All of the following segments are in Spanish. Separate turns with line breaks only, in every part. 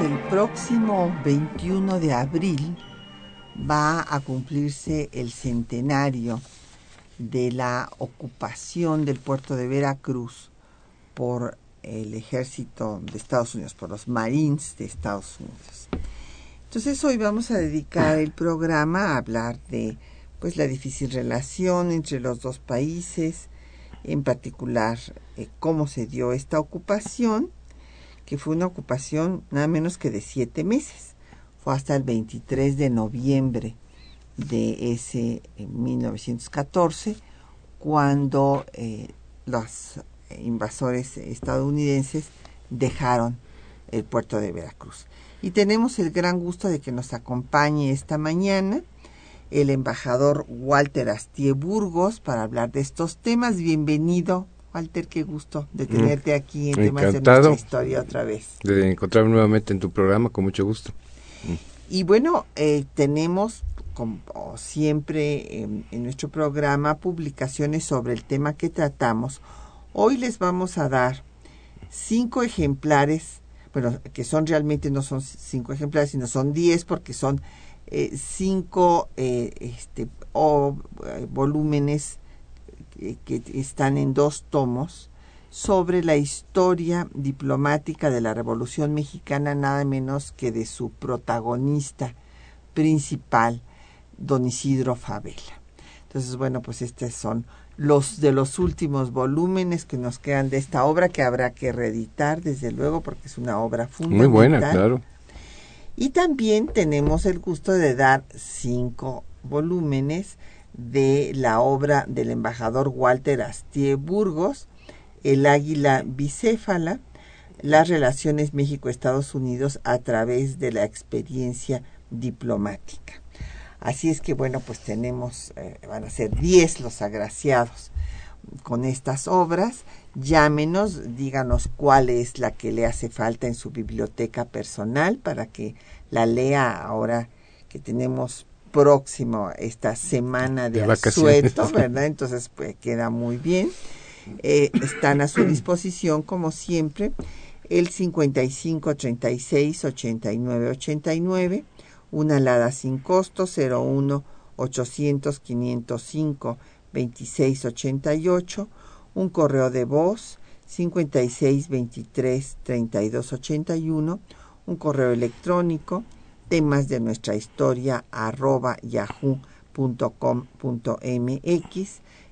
El próximo 21 de abril va a cumplirse el centenario de la ocupación del puerto de Veracruz por el ejército de Estados Unidos, por los Marines de Estados Unidos. Entonces hoy vamos a dedicar el programa a hablar de pues la difícil relación entre los dos países, en particular eh, cómo se dio esta ocupación que fue una ocupación nada menos que de siete meses. Fue hasta el 23 de noviembre de ese 1914 cuando eh, los invasores estadounidenses dejaron el puerto de Veracruz. Y tenemos el gran gusto de que nos acompañe esta mañana el embajador Walter Astie Burgos para hablar de estos temas. Bienvenido, Walter, qué gusto de mm. tenerte aquí en temas de nuestra historia otra vez.
De encontrarme nuevamente en tu programa, con mucho gusto.
Mm. Y bueno, eh, tenemos, como siempre en, nuestro programa, publicaciones sobre el tema que tratamos. Hoy les vamos a dar cinco ejemplares, bueno, que son realmente no son cinco ejemplares, sino son diez porque son eh, cinco eh, este, o, volúmenes eh, que están en dos tomos sobre la historia diplomática de la Revolución Mexicana, nada menos que de su protagonista principal, don Isidro Favela. Entonces, bueno, pues estos son los de los últimos volúmenes que nos quedan de esta obra que habrá que reeditar, desde luego, porque es una obra fundamental.
Muy buena, claro.
Y también tenemos el gusto de dar cinco volúmenes de la obra del embajador Walter Astie Burgos, El águila bicéfala, las relaciones México-Estados Unidos a través de la experiencia diplomática. Así es que bueno, pues tenemos, eh, van a ser 10 los agraciados con estas obras. Llámenos, díganos cuál es la que le hace falta en su biblioteca personal para que la lea ahora que tenemos próximo esta semana de, asueto, ¿verdad? Entonces, pues queda muy bien. Eh, están a su disposición, como siempre, el 55 36 89 89, una alada sin costo 01 800 505 26 88, un correo de voz 56 23 32 81, un correo electrónico temas de nuestra historia arroba yahoo.com.mx.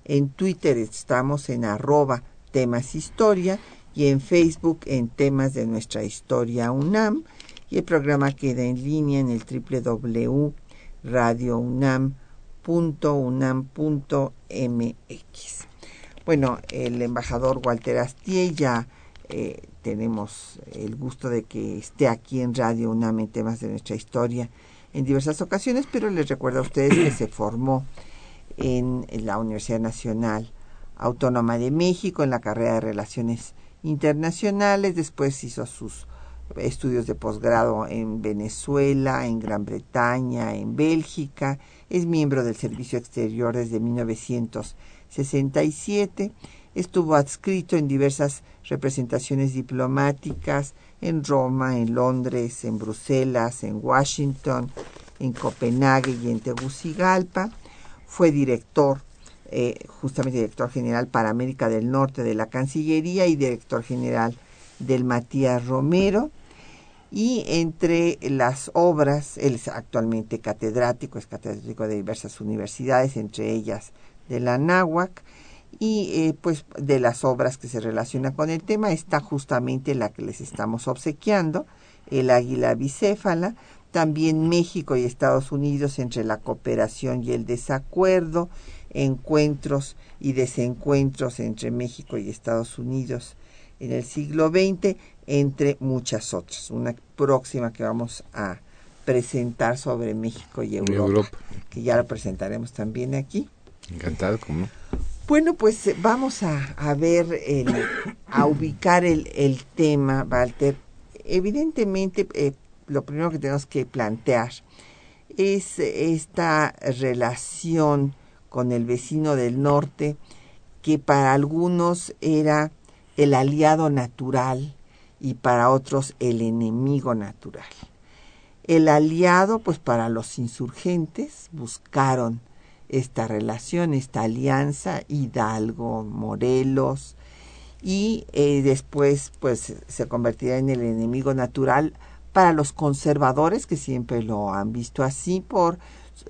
En Twitter estamos en arroba temas historia y en Facebook en temas de nuestra historia UNAM. Y el programa queda en línea en el www.radiounam.unam.mx. Bueno, el embajador Walter Astier ya eh, tenemos el gusto de que esté aquí en Radio UNAM en temas de nuestra historia en diversas ocasiones, pero les recuerdo a ustedes que se formó en la Universidad Nacional Autónoma de México en la carrera de Relaciones Internacionales, después hizo sus estudios de posgrado en Venezuela, en Gran Bretaña, en Bélgica, es miembro del Servicio Exterior desde 1967 Estuvo adscrito en diversas representaciones diplomáticas en Roma, en Londres, en Bruselas, en Washington, en Copenhague y en Tegucigalpa. Fue director, eh, justamente director general para América del Norte de la Cancillería y director general del Matías Romero. Y entre las obras, él es actualmente catedrático, es catedrático de diversas universidades, entre ellas de la NAHUAC, y eh, pues de las obras que se relacionan con el tema está justamente la que les estamos obsequiando, el águila bicéfala, también México y Estados Unidos entre la cooperación y el desacuerdo, encuentros y desencuentros entre México y Estados Unidos en el siglo XX, entre muchas otras. Una próxima que vamos a presentar sobre México y Europa, que ya la presentaremos también aquí.
Encantado, ¿cómo?
Bueno, pues eh, vamos a, ver, a ubicar el, el, tema, Walter. Evidentemente, eh, lo primero que tenemos que plantear es esta relación con el vecino del norte, que para algunos era el aliado natural y para otros el enemigo natural. El aliado, pues para los insurgentes, buscaron esta relación, esta alianza, Hidalgo, Morelos, y eh, después pues se convertirá en el enemigo natural para los conservadores que siempre lo han visto así por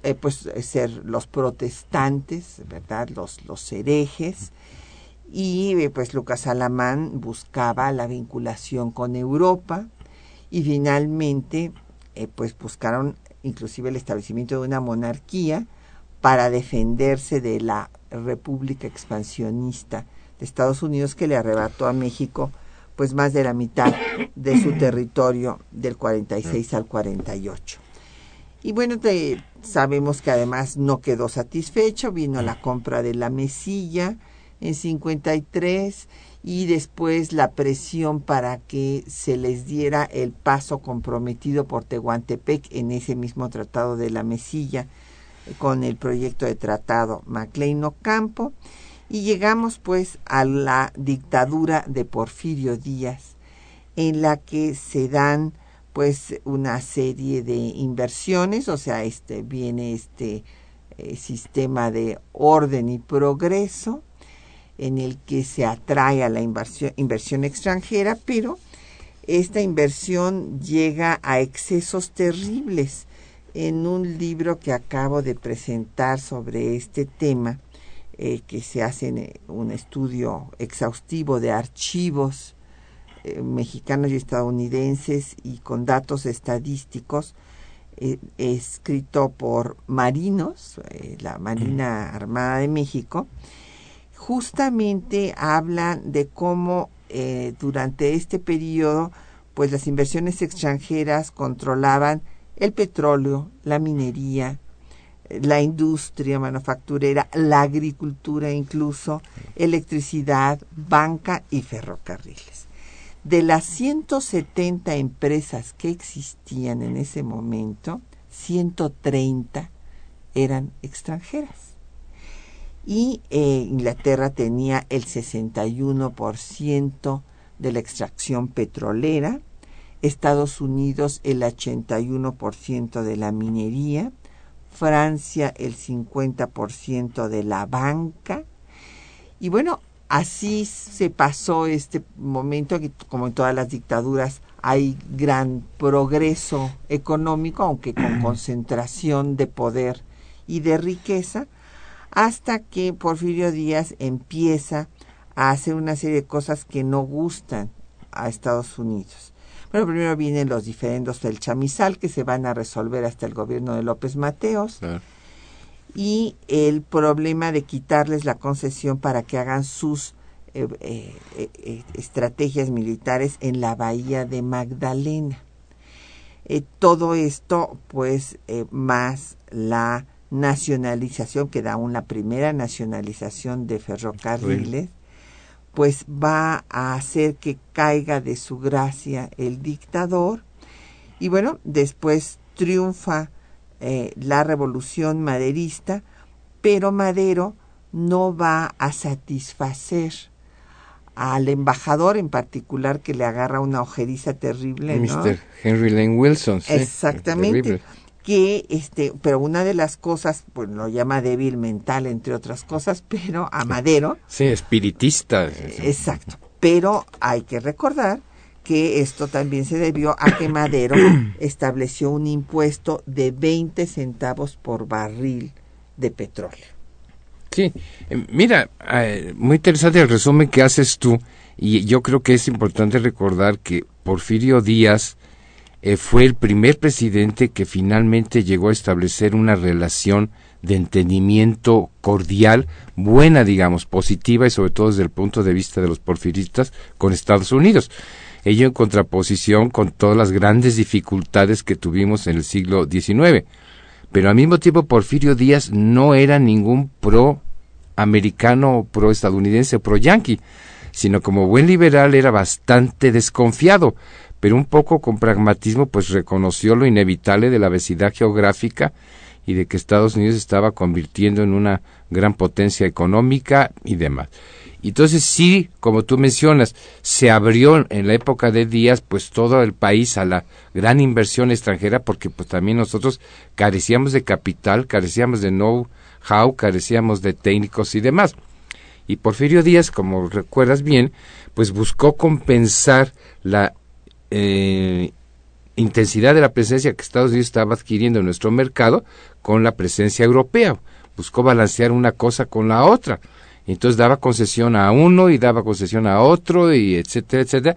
eh, pues ser los protestantes, ¿verdad? Los, los herejes. Y eh, pues Lucas Alamán buscaba la vinculación con Europa y finalmente pues buscaron inclusive el establecimiento de una monarquía para defenderse de la República expansionista de Estados Unidos que le arrebató a México pues más de la mitad de su territorio del 46 al 48. Y bueno, sabemos que además no quedó satisfecho, vino la compra de la mesilla en 53 y después la presión para que se les diera el paso comprometido por Tehuantepec en ese mismo tratado de la mesilla con el proyecto de tratado Maclean Ocampo y llegamos pues a la dictadura de Porfirio Díaz en la que se dan pues una serie de inversiones, o sea, este viene este eh, sistema de orden y progreso en el que se atrae a la inversión, inversión extranjera, pero esta inversión llega a excesos terribles en un libro que acabo de presentar sobre este tema, eh, que se hace eh, un estudio exhaustivo de archivos eh, mexicanos y estadounidenses y con datos estadísticos, escrito por marinos, la Marina Armada de México, justamente hablan de cómo durante este periodo, pues las inversiones extranjeras controlaban el petróleo, la minería, la industria manufacturera, la agricultura incluso, electricidad, banca y ferrocarriles. De las 170 empresas que existían en ese momento, 130 eran extranjeras. Y eh, Inglaterra tenía el 61% de la extracción petrolera, Estados Unidos el 81% de la minería, Francia el 50% de la banca. Y bueno, así se pasó este momento que como en todas las dictaduras hay gran progreso económico, aunque con concentración de poder y de riqueza, hasta que Porfirio Díaz empieza a hacer una serie de cosas que no gustan a Estados Unidos. Bueno, primero vienen los diferendos del chamizal que se van a resolver hasta el gobierno de López Mateos. Y el problema de quitarles la concesión para que hagan sus eh, eh, eh, estrategias militares en la bahía de Magdalena. todo esto, pues, más la nacionalización, que da aún la primera nacionalización de ferrocarriles, pues va a hacer que caiga de su gracia el dictador y bueno, después triunfa eh, la revolución maderista, pero Madero no va a satisfacer al embajador en particular que le agarra una ojeriza terrible.
Mr. Henry Lane Wilson.
Exactamente que este, pero una de las cosas, pues lo llama débil mental entre otras cosas, pero a Madero.
Sí, espiritista.
Exacto. Pero hay que recordar que esto también se debió a que Madero estableció un impuesto de 20 centavos por barril de petróleo.
Sí, eh, mira, eh, muy interesante el resumen que haces tú y yo creo que es importante recordar que Porfirio Díaz eh, fue el primer presidente que finalmente llegó a establecer una relación de entendimiento cordial, buena, digamos, positiva y sobre todo desde el punto de vista de los porfiristas con Estados Unidos. Ello en contraposición con todas las grandes dificultades que tuvimos en el siglo XIX. Pero al mismo tiempo Porfirio Díaz no era ningún pro americano, pro estadounidense, pro yanqui, sino como buen liberal era bastante desconfiado, pero un poco con pragmatismo pues reconoció lo inevitable de la vecindad geográfica y de que Estados Unidos estaba convirtiendo en una gran potencia económica y demás. Entonces sí, como tú mencionas, se abrió en la época de Díaz pues todo el país a la gran inversión extranjera porque pues también nosotros carecíamos de capital, carecíamos de know-how, carecíamos de técnicos y demás. Y Porfirio Díaz, como recuerdas bien, pues buscó compensar la eh, intensidad de la presencia que Estados Unidos estaba adquiriendo en nuestro mercado con la presencia europea. Buscó balancear una cosa con la otra. Entonces daba concesión a uno y daba concesión a otro y etcétera, etcétera.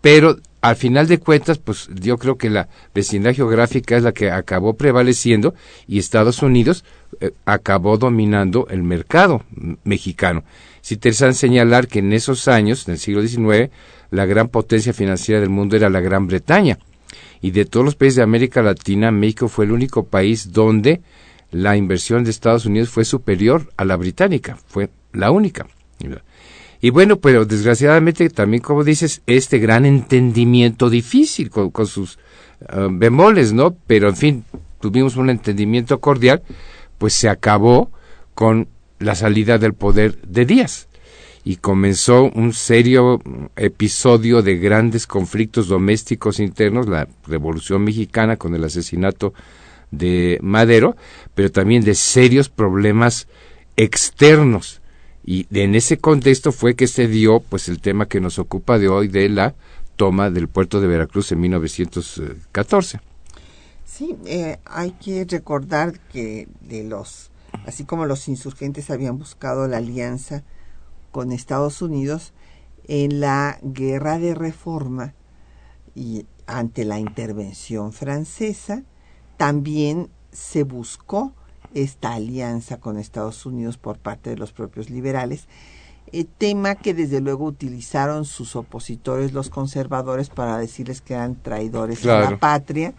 Pero al final de cuentas, pues yo creo que la vecindad geográfica es la que acabó prevaleciendo y Estados Unidos eh, acabó dominando el mercado mexicano. Es interesante señalar que en esos años, en el siglo XIX, la gran potencia financiera del mundo era la Gran Bretaña. Y de todos los países de América Latina, México fue el único país donde la inversión de Estados Unidos fue superior a la británica, fue la única. Y bueno, pero desgraciadamente también, como dices, este gran entendimiento difícil con, sus ah, bemoles, ¿no? Pero en fin, tuvimos un entendimiento cordial, pues se acabó con la salida del poder de Díaz y comenzó un serio episodio de grandes conflictos domésticos internos, la Revolución Mexicana con el asesinato de Madero, pero también de serios problemas externos. Y en ese contexto fue que se dio pues el tema que nos ocupa de hoy de la toma del puerto de Veracruz en 1914.
Sí, eh, hay que recordar que de los, así como los insurgentes habían buscado la alianza con Estados Unidos en la guerra de reforma y ante la intervención francesa, también se buscó esta alianza con Estados Unidos por parte de los propios liberales, eh, tema que desde luego utilizaron sus opositores, los conservadores, para decirles que eran traidores a la patria,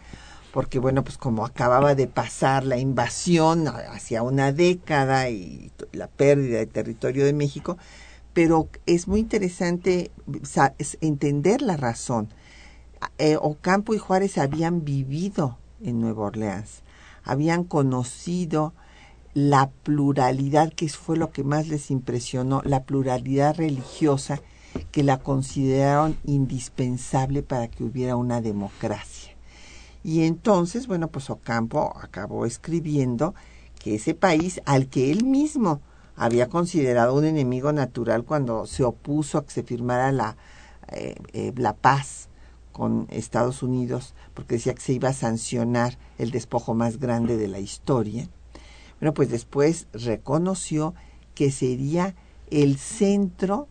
porque bueno, pues como acababa de pasar la invasión hacia una década y la pérdida de territorio de México, pero es muy interesante entender la razón. Eh, Ocampo y Juárez habían vivido en Nueva Orleans, habían conocido la pluralidad, que fue lo que más les impresionó, la pluralidad religiosa, que la consideraron indispensable para que hubiera una democracia. Y entonces, bueno, pues Ocampo acabó escribiendo que ese país al que él mismo había considerado un enemigo natural cuando se opuso a que se firmara la, eh, eh, la paz con Estados Unidos, porque decía que se iba a sancionar el despojo más grande de la historia. Bueno, pues después reconoció que sería el centro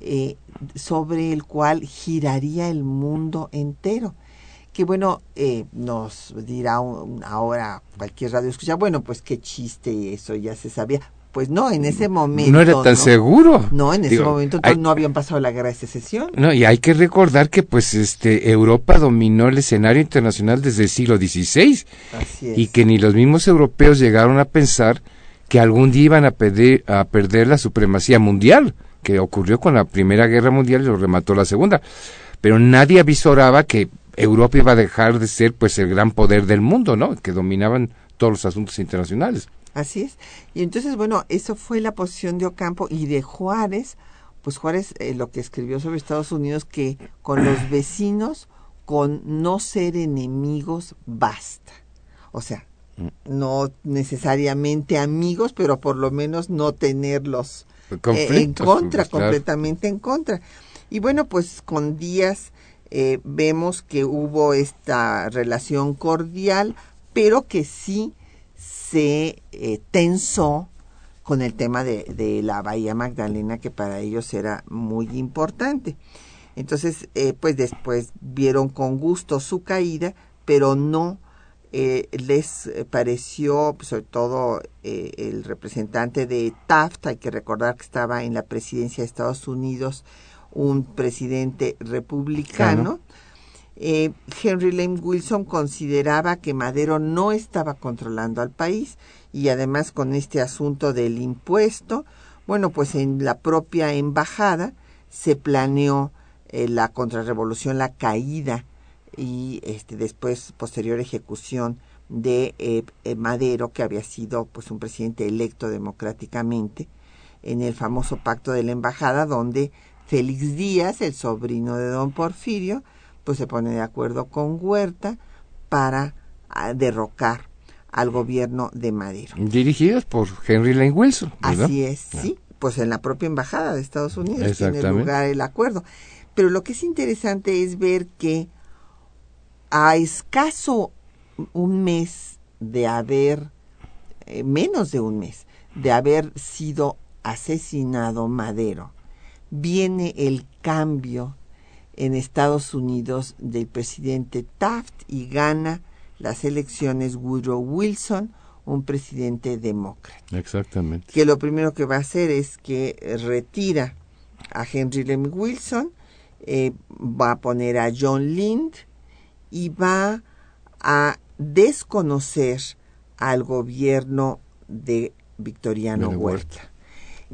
eh, sobre el cual giraría el mundo entero. Que bueno, nos dirá ahora cualquier radio escucha, bueno, pues qué chiste eso ya se sabía. Pues no, en ese momento.
No era tan seguro.
No, en ese momento no habían pasado la guerra de secesión.
No, y hay que recordar que pues este Europa dominó el escenario internacional desde el siglo XVI.
Así
es. Y que ni los mismos europeos llegaron a pensar que algún día iban a, pedir, a perder la supremacía mundial, que ocurrió con la Primera Guerra Mundial y lo remató la Segunda. Pero nadie avisoraba que Europa iba a dejar de ser pues el gran poder del mundo, ¿no? Que dominaban todos los asuntos internacionales.
Así es. Y entonces, bueno, eso fue la posición de Ocampo y de Juárez. Pues Juárez eh, lo que escribió sobre Estados Unidos, que con los vecinos, con no ser enemigos, basta. O sea, no necesariamente amigos, pero por lo menos no tenerlos eh, en contra, pues, completamente en contra. Y bueno, pues con Díaz eh, vemos que hubo esta relación cordial, pero que sí se eh, tensó con el tema de, la Bahía Magdalena, que para ellos era muy importante. Entonces, eh, pues después vieron con gusto su caída, pero no eh, les pareció, sobre todo eh, el representante de Taft, hay que recordar que estaba en la presidencia de Estados Unidos un presidente republicano, eh, Henry Lane Wilson consideraba que Madero no estaba controlando al país y además con este asunto del impuesto, bueno, pues en la propia embajada se planeó la contrarrevolución, la caída y este, después posterior ejecución de eh, eh, Madero, que había sido pues un presidente electo democráticamente, en el famoso pacto de la embajada, donde Félix Díaz, el sobrino de don Porfirio, pues se pone de acuerdo con Huerta para ah, derrocar al gobierno de Madero.
Dirigidos por Henry Lane Wilson.
Así es, ah. sí, pues en la propia embajada de Estados Unidos tiene lugar el acuerdo. Pero lo que es interesante es ver que a escaso un mes de haber, eh, menos de un mes, de haber sido asesinado Madero, viene el cambio en Estados Unidos del presidente Taft y gana las elecciones Woodrow Wilson, un presidente demócrata.
Exactamente.
Que lo primero que va a hacer es que retira a Henry Lem Wilson, eh, va a poner a John Lind, y va a desconocer al gobierno de Victoriano Huerta.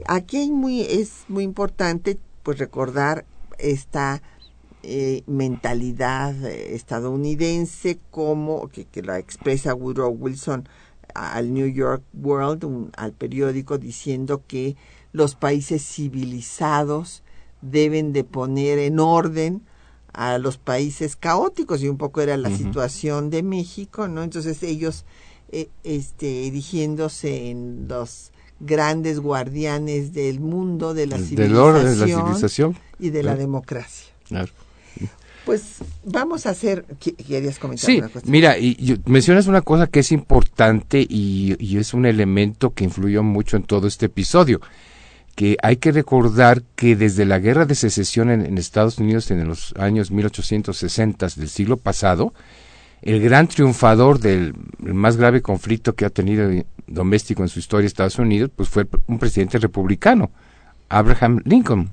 Aquí muy, es muy importante pues recordar esta eh, mentalidad eh, estadounidense como que, la expresa Woodrow Wilson al New York World, al periódico, diciendo que los países civilizados deben de poner en orden a los países caóticos y un poco era la situación de México, ¿no? Entonces ellos eh, este erigiéndose en los grandes guardianes del mundo, de la, civilización, y de la democracia. Pues vamos a hacer, querías comentar
sí, Mira, y, mencionas una cosa que es importante y, y es un elemento que influyó mucho en todo este episodio que hay que recordar que desde la guerra de secesión en, Estados Unidos en los años 1860 del siglo pasado, el gran triunfador del más grave conflicto que ha tenido doméstico en su historia Estados Unidos, pues fue un presidente republicano, Abraham Lincoln.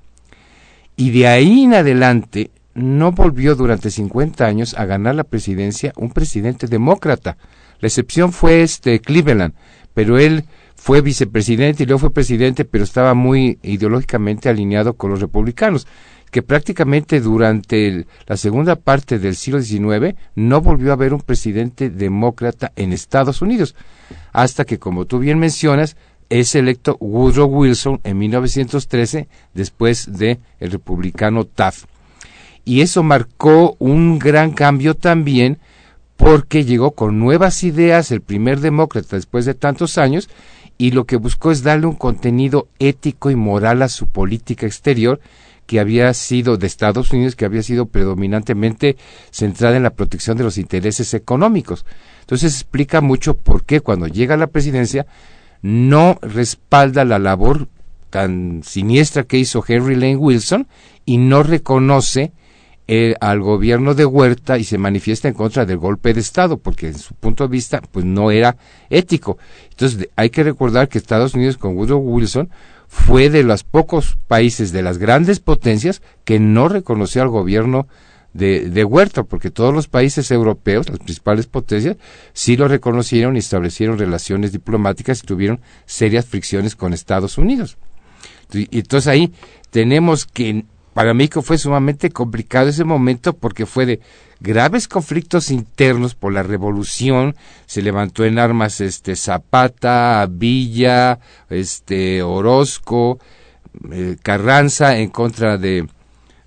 Y de ahí en adelante no volvió durante 50 años a ganar la presidencia un presidente demócrata. La excepción fue este Cleveland, pero él fue vicepresidente y luego fue presidente, pero estaba muy ideológicamente alineado con los republicanos, que prácticamente durante la segunda parte del siglo XIX no volvió a haber un presidente demócrata en Estados Unidos, hasta que, como tú bien mencionas, es electo Woodrow Wilson en 1913 después de el republicano Taft. Y eso marcó un gran cambio también porque llegó con nuevas ideas el primer demócrata después de tantos años y lo que buscó es darle un contenido ético y moral a su política exterior que había sido de Estados Unidos, que había sido predominantemente centrada en la protección de los intereses económicos. Entonces explica mucho por qué cuando llega a la presidencia no respalda la labor tan siniestra que hizo Henry Lane Wilson y no reconoce eh, al gobierno de Huerta y se manifiesta en contra del golpe de Estado, porque en su punto de vista pues no era ético. Entonces hay que recordar que Estados Unidos con Woodrow Wilson fue de los pocos países de las grandes potencias que no reconoció al gobierno de, de, Huerta, porque todos los países europeos, las principales potencias, sí lo reconocieron y establecieron relaciones diplomáticas y tuvieron serias fricciones con Estados Unidos. Y entonces ahí tenemos que para mí fue sumamente complicado ese momento porque fue de graves conflictos internos por la revolución, se levantó en armas este Zapata, Villa, este Orozco, eh, Carranza en contra de,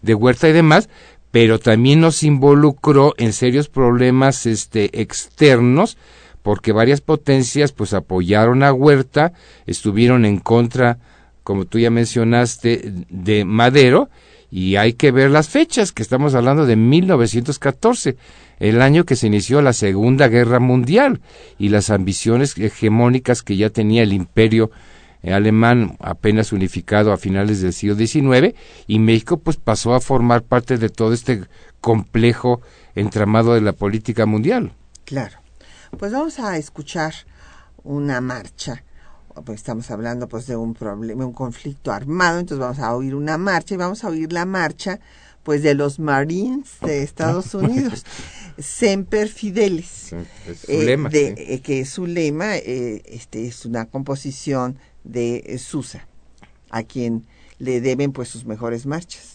de Huerta y demás, pero también nos involucró en serios problemas este externos porque varias potencias pues apoyaron a Huerta, estuvieron en contra, como tú ya mencionaste, de Madero y hay que ver las fechas, que estamos hablando de 1914, el año que se inició la Segunda Guerra Mundial y las ambiciones hegemónicas que ya tenía el imperio eh, alemán apenas unificado a finales del siglo XIX y México pues pasó a formar parte de todo este complejo entramado de la política mundial.
Claro. Pues vamos a escuchar una marcha. Pues estamos hablando pues de un problema, un conflicto armado, entonces vamos a oír una marcha y vamos a oír la marcha pues de los Marines de Estados Unidos, Semper Fidelis,
Es su
eh,
lema,
de-
sí.
eh, que es su lema, eh, este es una composición de Susa, a quien le deben pues sus mejores marchas.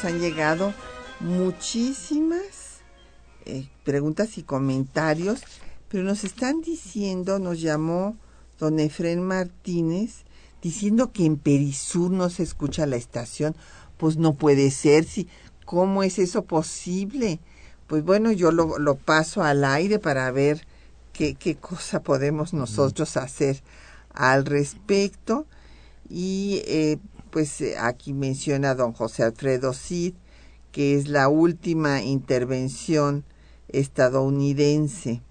Nos han llegado muchísimas eh, preguntas y comentarios, pero nos están diciendo, nos llamó don Efren Martínez, diciendo que en Perisur no se escucha la estación. Pues no puede ser, si, ¿cómo es eso posible? Pues bueno, yo lo, lo paso al aire para ver qué, qué cosa podemos nosotros hacer al respecto. Y eh, pues eh, aquí menciona don José Alfredo Cid, que es la última intervención estadounidense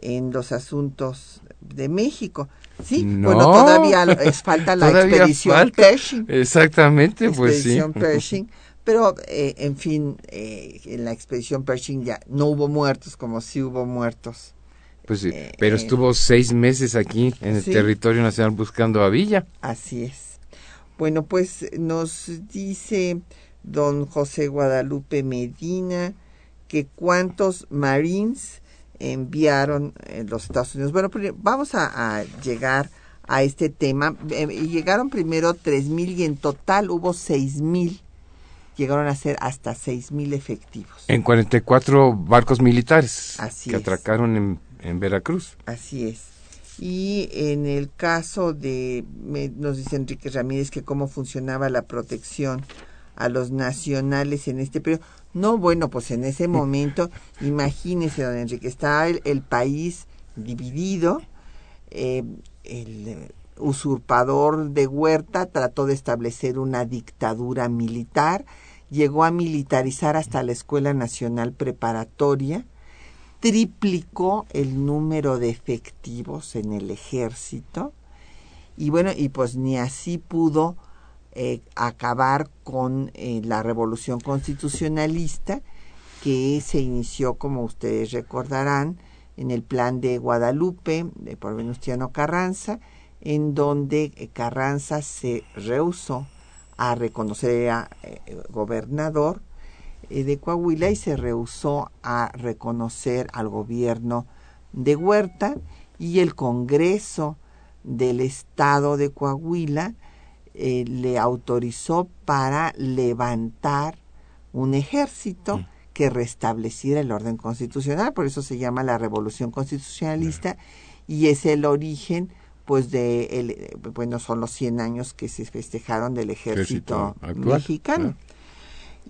en los asuntos de México. Sí,
No.
bueno, todavía es falta la
Todavía
expedición
falta.
Pershing.
Exactamente, pues sí.
Pershing. Pero, eh, en fin, eh, en la expedición Pershing ya no hubo muertos como sí hubo muertos.
Pues sí,
Eh,
pero
eh,
estuvo seis meses aquí en el
sí.
territorio nacional buscando a Villa.
Así es. Bueno, pues nos dice don José Guadalupe Medina que cuántos Marines enviaron en los Estados Unidos. Bueno, pri- vamos a, a llegar a este tema. Eh, llegaron primero tres mil y en total hubo seis mil. Llegaron a ser hasta seis mil efectivos.
En 44 barcos militares
Así
que
es.
atracaron en, en Veracruz.
Así es. Y en el caso de, me- nos dice Enrique Ramírez que cómo funcionaba la protección a los nacionales en este periodo. No, bueno, pues en ese momento, imagínese, don Enrique, está el, el país dividido, eh, el usurpador de Huerta trató de establecer una dictadura militar, llegó a militarizar hasta la Escuela Nacional Preparatoria, triplicó el número de efectivos en el ejército. Y bueno, y pues ni así pudo eh, acabar con eh, la revolución constitucionalista que se inició, como ustedes recordarán, en el plan de Guadalupe de por Venustiano Carranza, en donde eh, Carranza se rehusó a reconocer a gobernador de Coahuila y se rehusó a reconocer al gobierno de Huerta y el Congreso del Estado de Coahuila eh, le autorizó para levantar un ejército mm. que restableciera el orden constitucional, por eso se llama la Revolución Constitucionalista y es el origen pues de el, bueno son los 100 años que se festejaron del ejército, mexicano.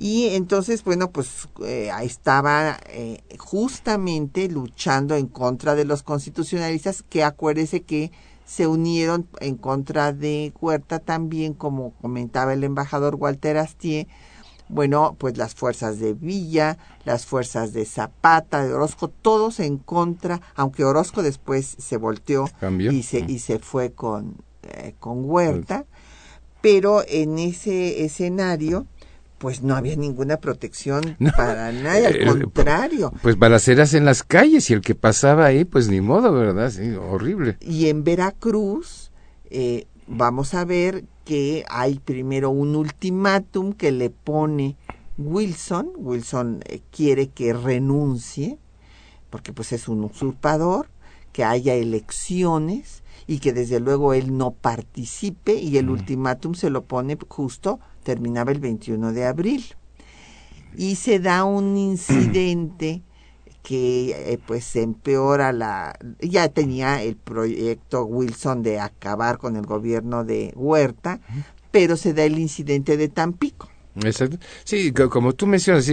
Y entonces, bueno, pues eh, estaba eh, justamente luchando en contra de los constitucionalistas, que acuérdese que se unieron en contra de Huerta también, como comentaba el embajador Walter Astier, bueno, pues las fuerzas de Villa, las fuerzas de Zapata, de Orozco, todos en contra, aunque Orozco después se volteó y se, y se fue con, eh, con Huerta, pero en ese escenario pues no había ninguna protección para nadie, al eh, contrario.
Pues balaceras en las calles y el que pasaba ahí, pues ni modo, ¿verdad? Sí, horrible.
Y en Veracruz, eh, vamos a ver que hay primero un ultimátum que le pone Wilson. Wilson eh, quiere que renuncie, porque pues es un usurpador, que haya elecciones y que desde luego él no participe y el mm. ultimátum se lo pone justo terminaba el 21 de abril. Y se da un incidente que eh, pues empeora la... Ya tenía el proyecto Wilson de acabar con el gobierno de Huerta, pero se da el incidente de Tampico.
Exacto. Sí, como tú mencionas,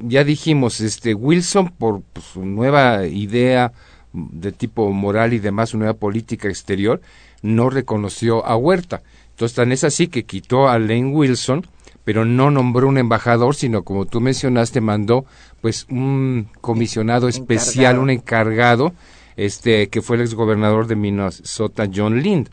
ya dijimos, este Wilson por pues, su nueva idea de tipo moral y demás, su nueva política exterior, no reconoció a Huerta. Entonces, tan es así que quitó a Lane Wilson, pero no nombró un embajador, sino como tú mencionaste, mandó pues un comisionado especial, un encargado, este, que fue el exgobernador de Minnesota, John Lind.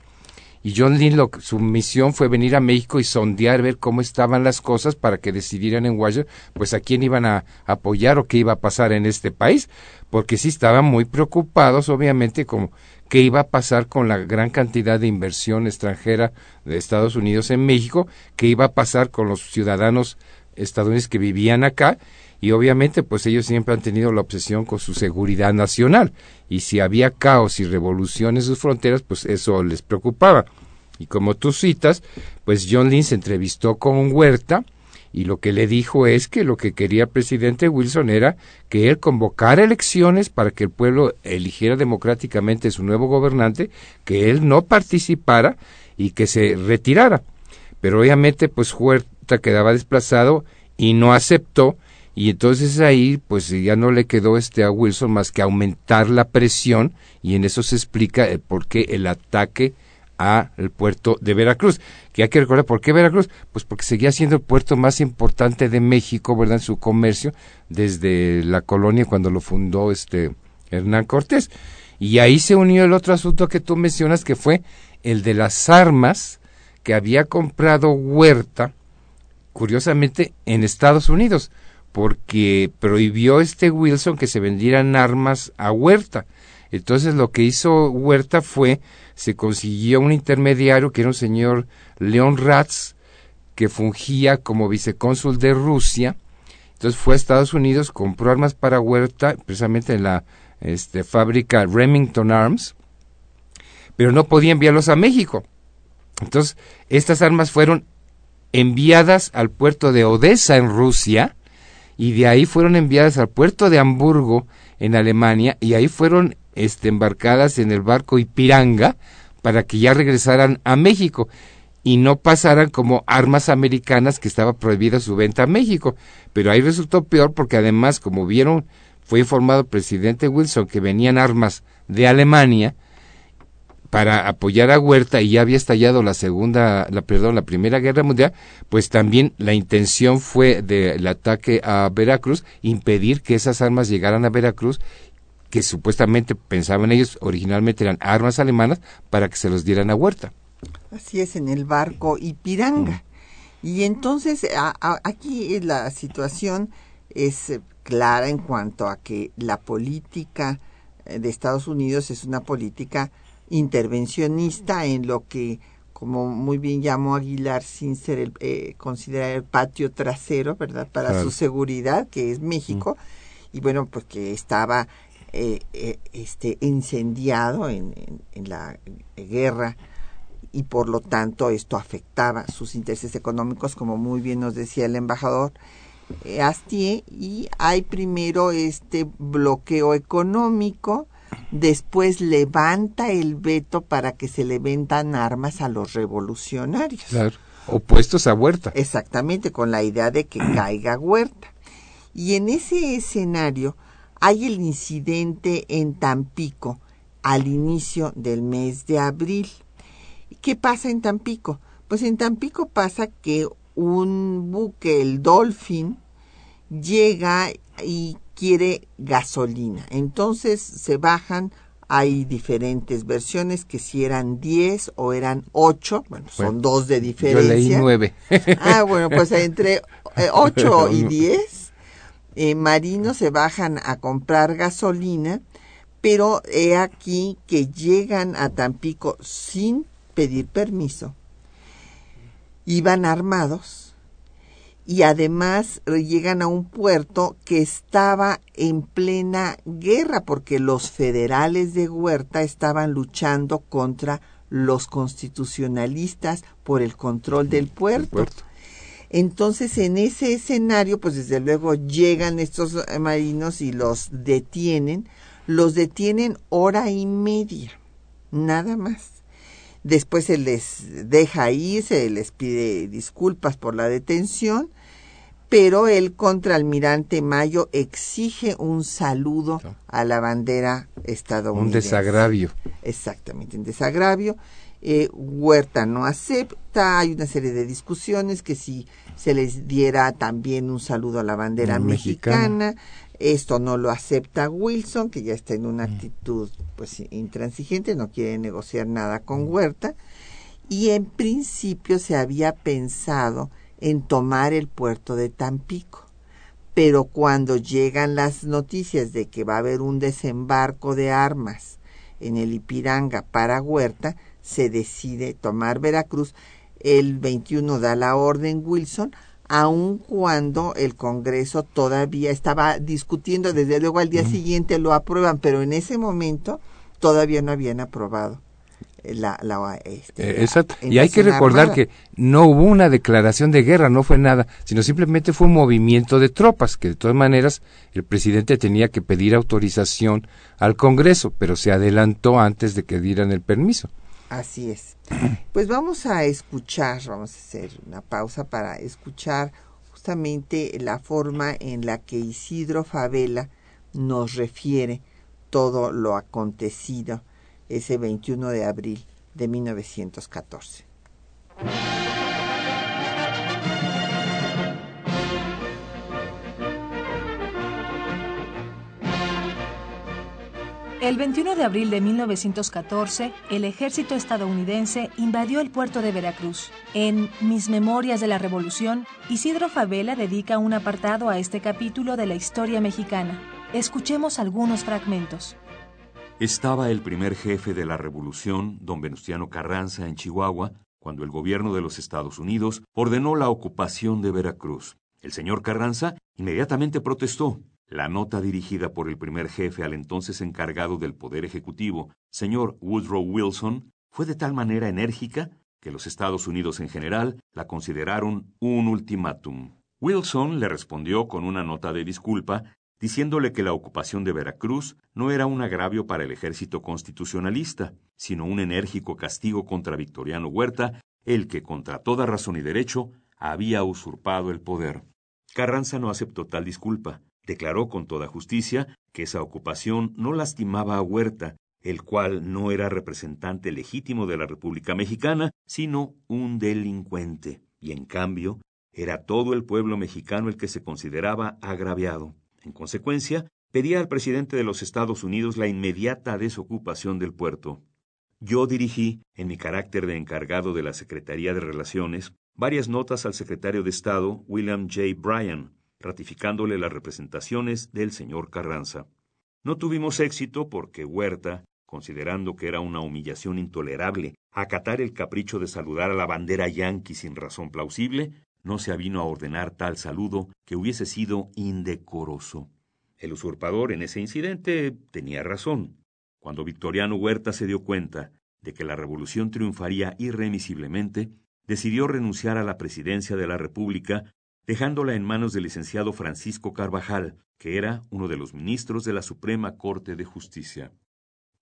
Y John Lind, lo, su misión fue venir a México y sondear, ver cómo estaban las cosas para que decidieran en Washington, pues a quién iban a apoyar o qué iba a pasar en este país, porque sí estaban muy preocupados, obviamente, como qué iba a pasar con la gran cantidad de inversión extranjera de Estados Unidos en México, qué iba a pasar con los ciudadanos estadounidenses que vivían acá y obviamente pues ellos siempre han tenido la obsesión con su seguridad nacional y si había caos y revolución en sus fronteras pues eso les preocupaba. Y como tú citas pues John Lynn se entrevistó con Huerta y lo que le dijo es que lo que quería el presidente Wilson era que él convocara elecciones para que el pueblo eligiera democráticamente su nuevo gobernante, que él no participara y que se retirara. Pero obviamente pues Huerta quedaba desplazado y no aceptó y entonces ahí pues ya no le quedó este a Wilson más que aumentar la presión y en eso se explica el por qué el ataque al puerto de Veracruz. Que hay que recordar, ¿por qué Veracruz? Pues porque seguía siendo el puerto más importante de México, ¿verdad? En su comercio, desde la colonia cuando lo fundó este Hernán Cortés. Y ahí se unió el otro asunto que tú mencionas, que fue el de las armas que había comprado Huerta, curiosamente, en Estados Unidos, porque prohibió este Wilson que se vendieran armas a Huerta. Entonces lo que hizo Huerta fue se consiguió un intermediario que era un señor León Ratz, que fungía como vicecónsul de Rusia. Entonces fue a Estados Unidos, compró armas para Huerta, precisamente en la este, fábrica Remington Arms, pero no podía enviarlos a México. Entonces, estas armas fueron enviadas al puerto de Odessa en Rusia y de ahí fueron enviadas al puerto de Hamburgo en Alemania y ahí fueron este, embarcadas en el barco Ipiranga para que ya regresaran a México y no pasaran como armas americanas que estaba prohibida su venta a México. Pero ahí resultó peor porque además, como vieron, fue informado el presidente Wilson que venían armas de Alemania para apoyar a Huerta y ya había estallado la segunda, la perdón, la primera guerra mundial, pues también la intención fue del ataque a Veracruz impedir que esas armas llegaran a Veracruz que supuestamente pensaban ellos originalmente eran armas alemanas para que se los dieran a Huerta.
Así es, en el barco Ipiranga. Y entonces aquí la situación es eh, clara en cuanto a que la política eh, de Estados Unidos es una política intervencionista en lo que como muy bien llamó Aguilar, sin ser el, eh, considerar el patio trasero, ¿verdad? Para su seguridad, que es México, y bueno, pues que estaba eh, eh, este, incendiado en, en, la guerra y por lo tanto esto afectaba sus intereses económicos, como muy bien nos decía el embajador Astier, y hay primero este bloqueo económico, después levanta el veto para que se le vendan armas a los revolucionarios.
Claro, opuestos a Huerta.
Exactamente, con la idea de que caiga Huerta. Y en ese escenario hay el incidente en Tampico al inicio del mes de abril. ¿Qué pasa en Tampico? Pues en Tampico pasa que un buque, el Dolphin, llega y quiere gasolina. Entonces se bajan, hay diferentes versiones que si eran 10 o eran 8, bueno, son dos de diferencia.
Yo leí 9.
ah, bueno, pues entre 8 y 10 eh, marinos se bajan a comprar gasolina, pero he aquí que llegan a Tampico sin pedir permiso. Iban armados y además llegan a un puerto que estaba en plena guerra porque los federales de Huerta estaban luchando contra los constitucionalistas por el control del puerto. Entonces, en ese escenario, pues desde luego llegan estos marinos y los detienen. Los detienen hora y media, nada más. Después se les deja ir, se les pide disculpas por la detención pero el contraalmirante Mayo exige un saludo a la bandera estadounidense.
Un desagravio.
Exactamente, un desagravio. Eh, Huerta no acepta, hay una serie de discusiones que si se les diera también un saludo a la bandera mexicana. esto no lo acepta Wilson, que ya está en una mm. actitud pues intransigente, no quiere negociar nada con mm. Huerta, y en principio se había pensado en tomar el puerto de Tampico. Pero cuando llegan las noticias de que va a haber un desembarco de armas en el Ipiranga para Huerta, se decide tomar Veracruz. El 21 da la orden Wilson, aun cuando el Congreso todavía estaba discutiendo, desde luego al día siguiente lo aprueban, pero en ese momento todavía no habían aprobado la, este,
eh, Exacto. Y hay que recordar que no hubo una declaración de guerra, no fue nada, sino simplemente fue un movimiento de tropas, que de todas maneras el presidente tenía que pedir autorización al Congreso, pero se adelantó antes de que dieran el permiso.
Así es. Pues vamos a escuchar, vamos a hacer una pausa para escuchar justamente la forma en la que Isidro Favela nos refiere todo lo acontecido ese 21 de abril de 1914.
El 21 de abril de 1914, el ejército estadounidense invadió el puerto de Veracruz. En Mis Memorias de la Revolución, Isidro Favela dedica un apartado a este capítulo de la historia mexicana. Escuchemos algunos fragmentos.
Estaba el primer jefe de la revolución, don Venustiano Carranza, en Chihuahua, cuando el gobierno de los Estados Unidos ordenó la ocupación de Veracruz. El señor Carranza inmediatamente protestó. La nota dirigida por el primer jefe al entonces encargado del Poder Ejecutivo, señor Woodrow Wilson, fue de tal manera enérgica que los Estados Unidos en general la consideraron un ultimátum. Wilson le respondió con una nota de disculpa diciéndole que la ocupación de Veracruz no era un agravio para el ejército constitucionalista, sino un enérgico castigo contra Victoriano Huerta, el que, contra toda razón y derecho, había usurpado el poder. Carranza no aceptó tal disculpa. Declaró con toda justicia que esa ocupación no lastimaba a Huerta, el cual no era representante legítimo de la República Mexicana, sino un delincuente, y en cambio era todo el pueblo mexicano el que se consideraba agraviado. En consecuencia, pedía al presidente de los Estados Unidos la inmediata desocupación del puerto. Yo dirigí, en mi carácter de encargado de la Secretaría de Relaciones, varias notas al secretario de Estado, William J. Bryan, ratificándole las representaciones del señor Carranza. No tuvimos éxito porque Huerta, considerando que era una humillación intolerable acatar el capricho de saludar a la bandera yanqui sin razón plausible, no se avino a ordenar tal saludo que hubiese sido indecoroso. El usurpador en ese incidente tenía razón. Cuando Victoriano Huerta se dio cuenta de que la revolución triunfaría irremisiblemente, decidió renunciar a la presidencia de la República, dejándola en manos del licenciado Francisco Carvajal, que era uno de los ministros de la Suprema Corte de Justicia.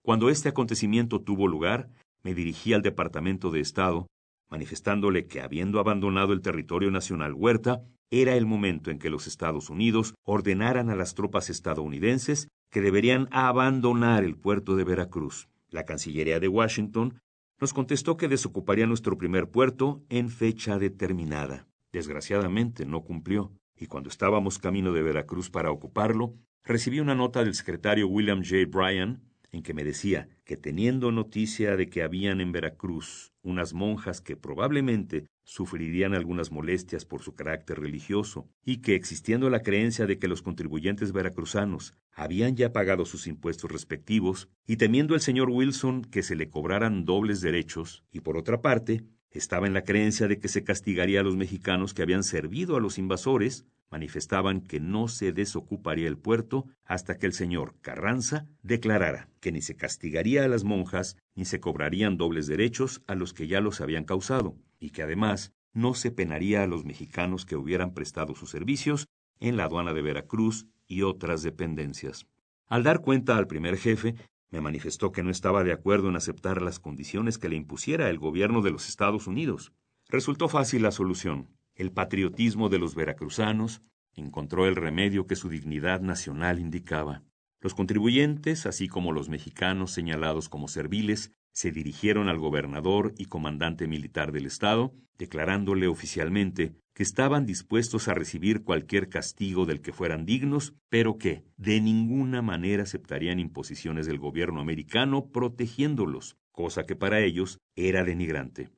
Cuando este acontecimiento tuvo lugar, me dirigí al Departamento de Estado, manifestándole que habiendo abandonado el territorio nacional Huerta, era el momento en que los Estados Unidos ordenaran a las tropas estadounidenses que deberían abandonar el puerto de Veracruz. La Cancillería de Washington nos contestó que desocuparía nuestro primer puerto en fecha determinada. Desgraciadamente no cumplió, y cuando estábamos camino de Veracruz para ocuparlo, recibí una nota del secretario William J. Bryan en que me decía que teniendo noticia de que habían en Veracruz unas monjas que probablemente sufrirían algunas molestias por su carácter religioso, y que existiendo la creencia de que los contribuyentes veracruzanos habían ya pagado sus impuestos respectivos, y temiendo el señor Wilson que se le cobraran dobles derechos, y por otra parte, estaba en la creencia de que se castigaría a los mexicanos que habían servido a los invasores, manifestaban que no se desocuparía el puerto hasta que el señor Carranza declarara que ni se castigaría a las monjas ni se cobrarían dobles derechos a los que ya los habían causado, y que además no se penaría a los mexicanos que hubieran prestado sus servicios en la aduana de Veracruz y otras dependencias. Al dar cuenta al primer jefe, me manifestó que no estaba de acuerdo en aceptar las condiciones que le impusiera el gobierno de los Estados Unidos. Resultó fácil la solución el patriotismo de los veracruzanos encontró el remedio que su dignidad nacional indicaba. Los contribuyentes, así como los mexicanos señalados como serviles, se dirigieron al gobernador y comandante militar del Estado, declarándole oficialmente que estaban dispuestos a recibir cualquier castigo del que fueran dignos, pero que de ninguna manera aceptarían imposiciones del gobierno americano protegiéndolos, cosa que para ellos era denigrante.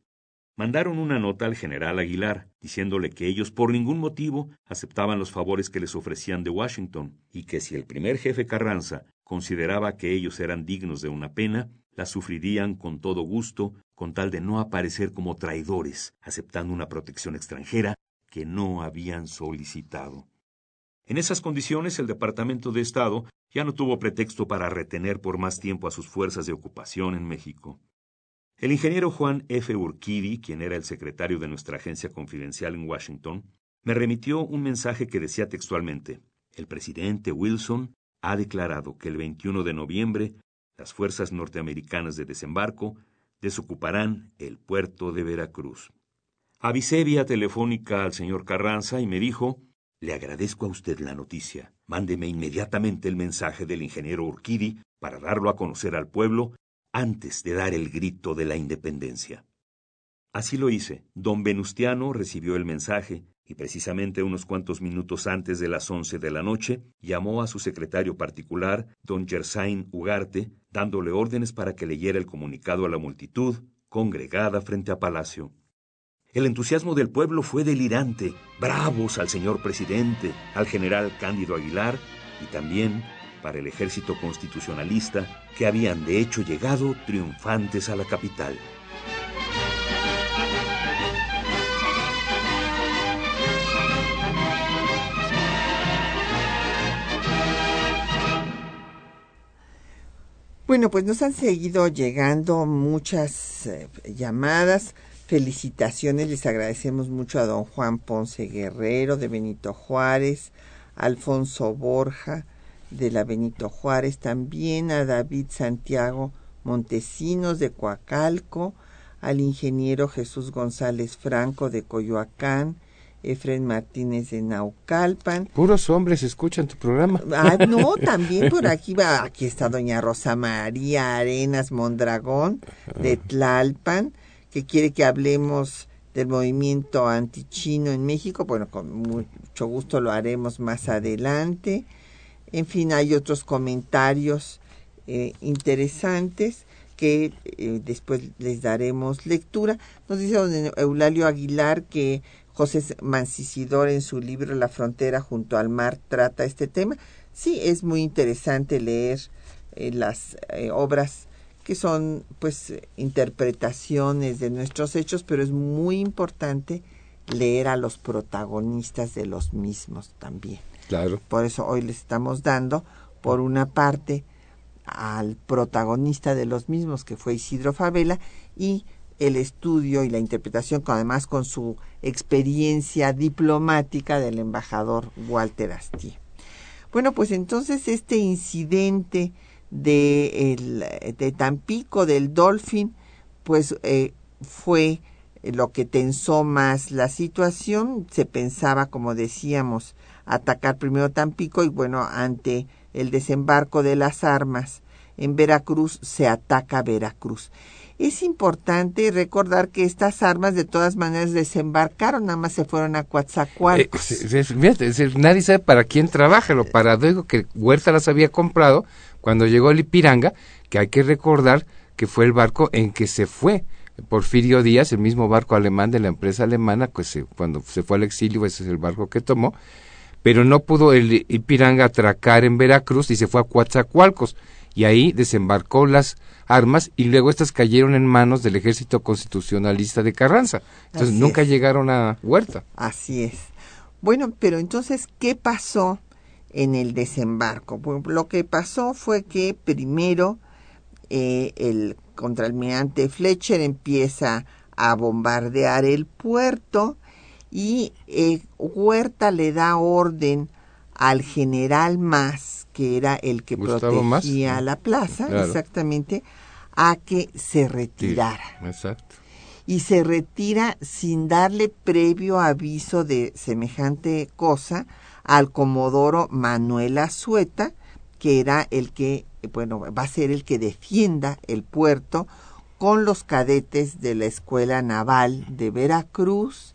Mandaron una nota al general Aguilar, diciéndole que ellos por ningún motivo aceptaban los favores que les ofrecían de Washington, y que si el primer jefe Carranza consideraba que ellos eran dignos de una pena, la sufrirían con todo gusto, con tal de no aparecer como traidores, aceptando una protección extranjera que no habían solicitado. En esas condiciones, el Departamento de Estado ya no tuvo pretexto para retener por más tiempo a sus fuerzas de ocupación en México. El ingeniero Juan F. Urquidi, quien era el secretario de nuestra agencia confidencial en Washington, me remitió un mensaje que decía textualmente, el presidente Wilson ha declarado que el 21 de noviembre las fuerzas norteamericanas de desembarco desocuparán el puerto de Veracruz. Avisé vía telefónica al señor Carranza y me dijo, le agradezco a usted la noticia. Mándeme inmediatamente el mensaje del ingeniero Urquidi para darlo a conocer al pueblo antes de dar el grito de la independencia. Así lo hice. Don Venustiano recibió el mensaje y precisamente unos cuantos minutos antes de las once de la noche llamó a su secretario particular, don Gersain Ugarte, dándole órdenes para que leyera el comunicado a la multitud congregada frente a Palacio. El entusiasmo del pueblo fue delirante. Bravos al señor presidente, al general Cándido Aguilar y también para el ejército constitucionalista que habían de hecho llegado triunfantes a la capital.
Bueno, pues nos han seguido llegando muchas eh, llamadas, felicitaciones, les agradecemos mucho a don Juan Ponce Guerrero de Benito Juárez, Alfonso Borja, de la Benito Juárez, también a David Santiago Montesinos de Coacalco, al ingeniero Jesús González Franco de Coyoacán, Efren Martínez de Naucalpan.
Puros hombres escuchan tu programa.
Ah, no, también por aquí va, aquí está doña Rosa María Arenas Mondragón de Tlalpan, que quiere que hablemos del movimiento antichino en México. Bueno, con mucho gusto lo haremos más adelante. En fin, hay otros comentarios eh, interesantes que eh, después les daremos lectura. Nos dice don Eulalio Aguilar que José Mancisidor en su libro La frontera junto al mar trata este tema. Sí, es muy interesante leer eh, las obras que son pues interpretaciones de nuestros hechos, pero es muy importante leer a los protagonistas de los mismos también.
Claro.
Por eso hoy les estamos dando, por una parte, al protagonista de los mismos, que fue Isidro Favela, y el estudio y la interpretación, además con su experiencia diplomática del embajador Walter Astier. Bueno, pues entonces este incidente de, el, de Tampico, del Dolphin, pues eh, fue lo que tensó más la situación. Se pensaba, como decíamos, atacar primero Tampico y bueno, ante el desembarco de las armas en Veracruz, se ataca Veracruz. Es importante recordar que estas armas de todas maneras desembarcaron, nada más se fueron a Coatzacoalcos.
Eh, nadie sabe para quién trabaja, lo paradójico que Huerta las había comprado cuando llegó el Ipiranga, que hay que recordar que fue el barco en que se fue Porfirio Díaz, el mismo barco alemán de la empresa alemana, pues cuando se fue al exilio, ese es el barco que tomó, pero no pudo el Ipiranga atracar en Veracruz y se fue a Coatzacoalcos y ahí desembarcó las armas y luego estas cayeron en manos del ejército constitucionalista de Carranza. Entonces nunca llegaron a Huerta.
Así es. Bueno, pero entonces, ¿qué pasó en el desembarco? lo que pasó fue que primero eh, el contraalmirante Fletcher empieza a bombardear el puerto y eh, Huerta le da orden al general Más que era el que protegía la plaza, exactamente, a que se retirara.
exacto.
Y se retira sin darle previo aviso de semejante cosa al comodoro Manuel Azueta, que era el que, bueno, va a ser el que defienda el puerto con los cadetes de la Escuela Naval de Veracruz,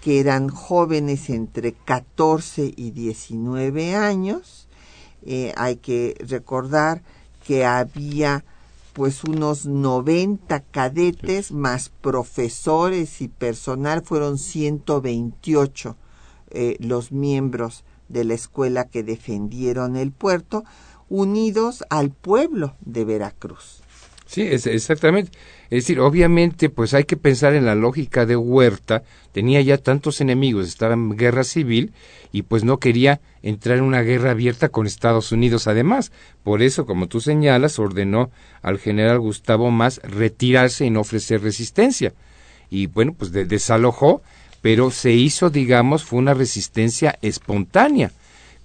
que eran jóvenes entre 14 y 19 años, eh, hay que recordar que había pues unos 90 cadetes más profesores y personal, fueron 128 eh, los miembros de la escuela que defendieron el puerto, unidos al pueblo de Veracruz.
Sí, es, exactamente. Es decir, obviamente, pues hay que pensar en la lógica de Huerta. Tenía ya tantos enemigos, estaba en guerra civil y pues no quería entrar en una guerra abierta con Estados Unidos. Además, por eso, como tú señalas, ordenó al general Gustavo Más retirarse y no ofrecer resistencia. Y bueno, pues desalojó, pero se hizo, digamos, fue una resistencia espontánea,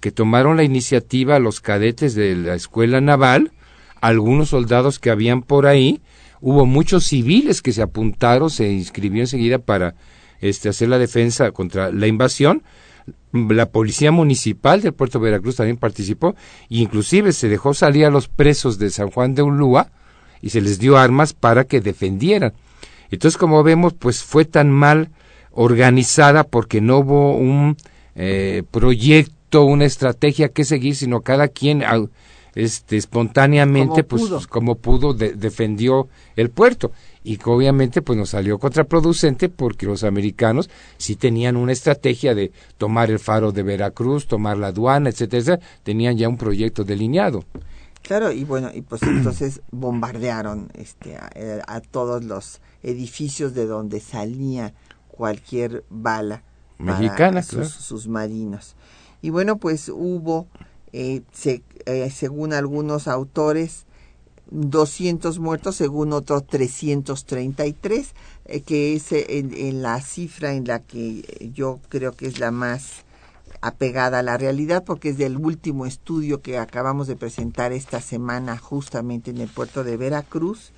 que tomaron la iniciativa los cadetes de la escuela naval, algunos soldados que habían por ahí, hubo muchos civiles que se apuntaron, se inscribió enseguida para este, hacer la defensa contra la invasión. La policía municipal del puerto de Veracruz también participó e inclusive se dejó salir a los presos de San Juan de Ulúa y se les dio armas para que defendieran. Entonces, como vemos, pues fue tan mal organizada porque no hubo un eh, proyecto, una estrategia que seguir, sino cada quien este, espontáneamente, pues como pudo, defendió el puerto. Y que obviamente pues nos salió contraproducente porque los americanos sí tenían una estrategia de tomar el faro de Veracruz, tomar la aduana, etcétera, tenían ya un proyecto delineado.
Claro, y bueno, y pues entonces bombardearon este, a, todos los edificios de donde salía cualquier bala
mexicana,
sus, sus marinos. Y bueno, pues hubo eh, eh, según algunos autores, 200 muertos, según otros 333, eh, que es en, en, la cifra en la que yo creo que es la más apegada a la realidad, porque es del último estudio que acabamos de presentar esta semana justamente en el puerto de Veracruz,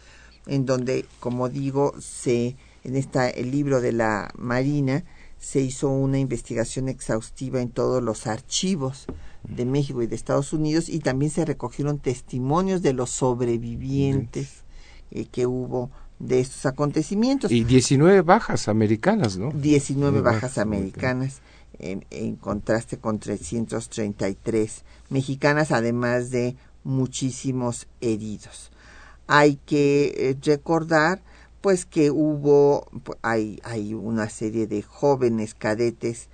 en donde, como digo, se en esta el libro de la Marina se hizo una investigación exhaustiva en todos los archivos de México y de Estados Unidos y también se recogieron testimonios de los sobrevivientes eh, que hubo de estos acontecimientos.
Y 19 bajas americanas, ¿no?
19 bajas americanas en, en, contraste con 333 mexicanas, además de muchísimos heridos. Hay que eh, recordar pues que hubo hay hay una serie de jóvenes cadetes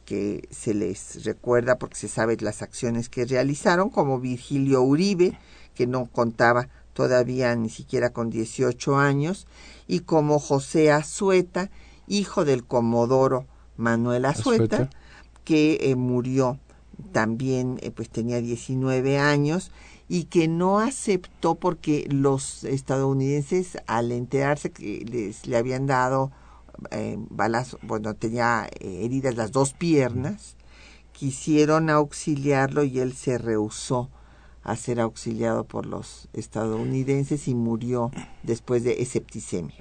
que se les recuerda porque se sabe las acciones que realizaron, como Virgilio Uribe, que no contaba todavía ni siquiera con 18 años, y como José Azueta, hijo del comodoro Manuel Azueta, que eh, murió también, eh, pues tenía 19 años, y que no aceptó porque los estadounidenses, al enterarse que les, le habían dado eh, bueno, tenía eh, heridas las dos piernas, quisieron auxiliarlo y él se rehusó a ser auxiliado por los estadounidenses y murió después de septicemia.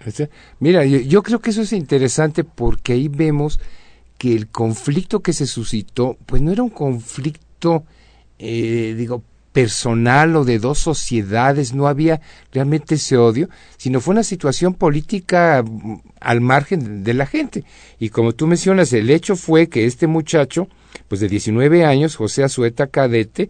Mira, yo, creo que eso es interesante porque ahí vemos que el conflicto que se suscitó, pues no era un conflicto, eh, digo, personal o de dos sociedades, no había realmente ese odio, sino fue una situación política mm, al margen de la gente. Y como tú mencionas, el hecho fue que este muchacho, pues de 19 años, José Azueta Cadete,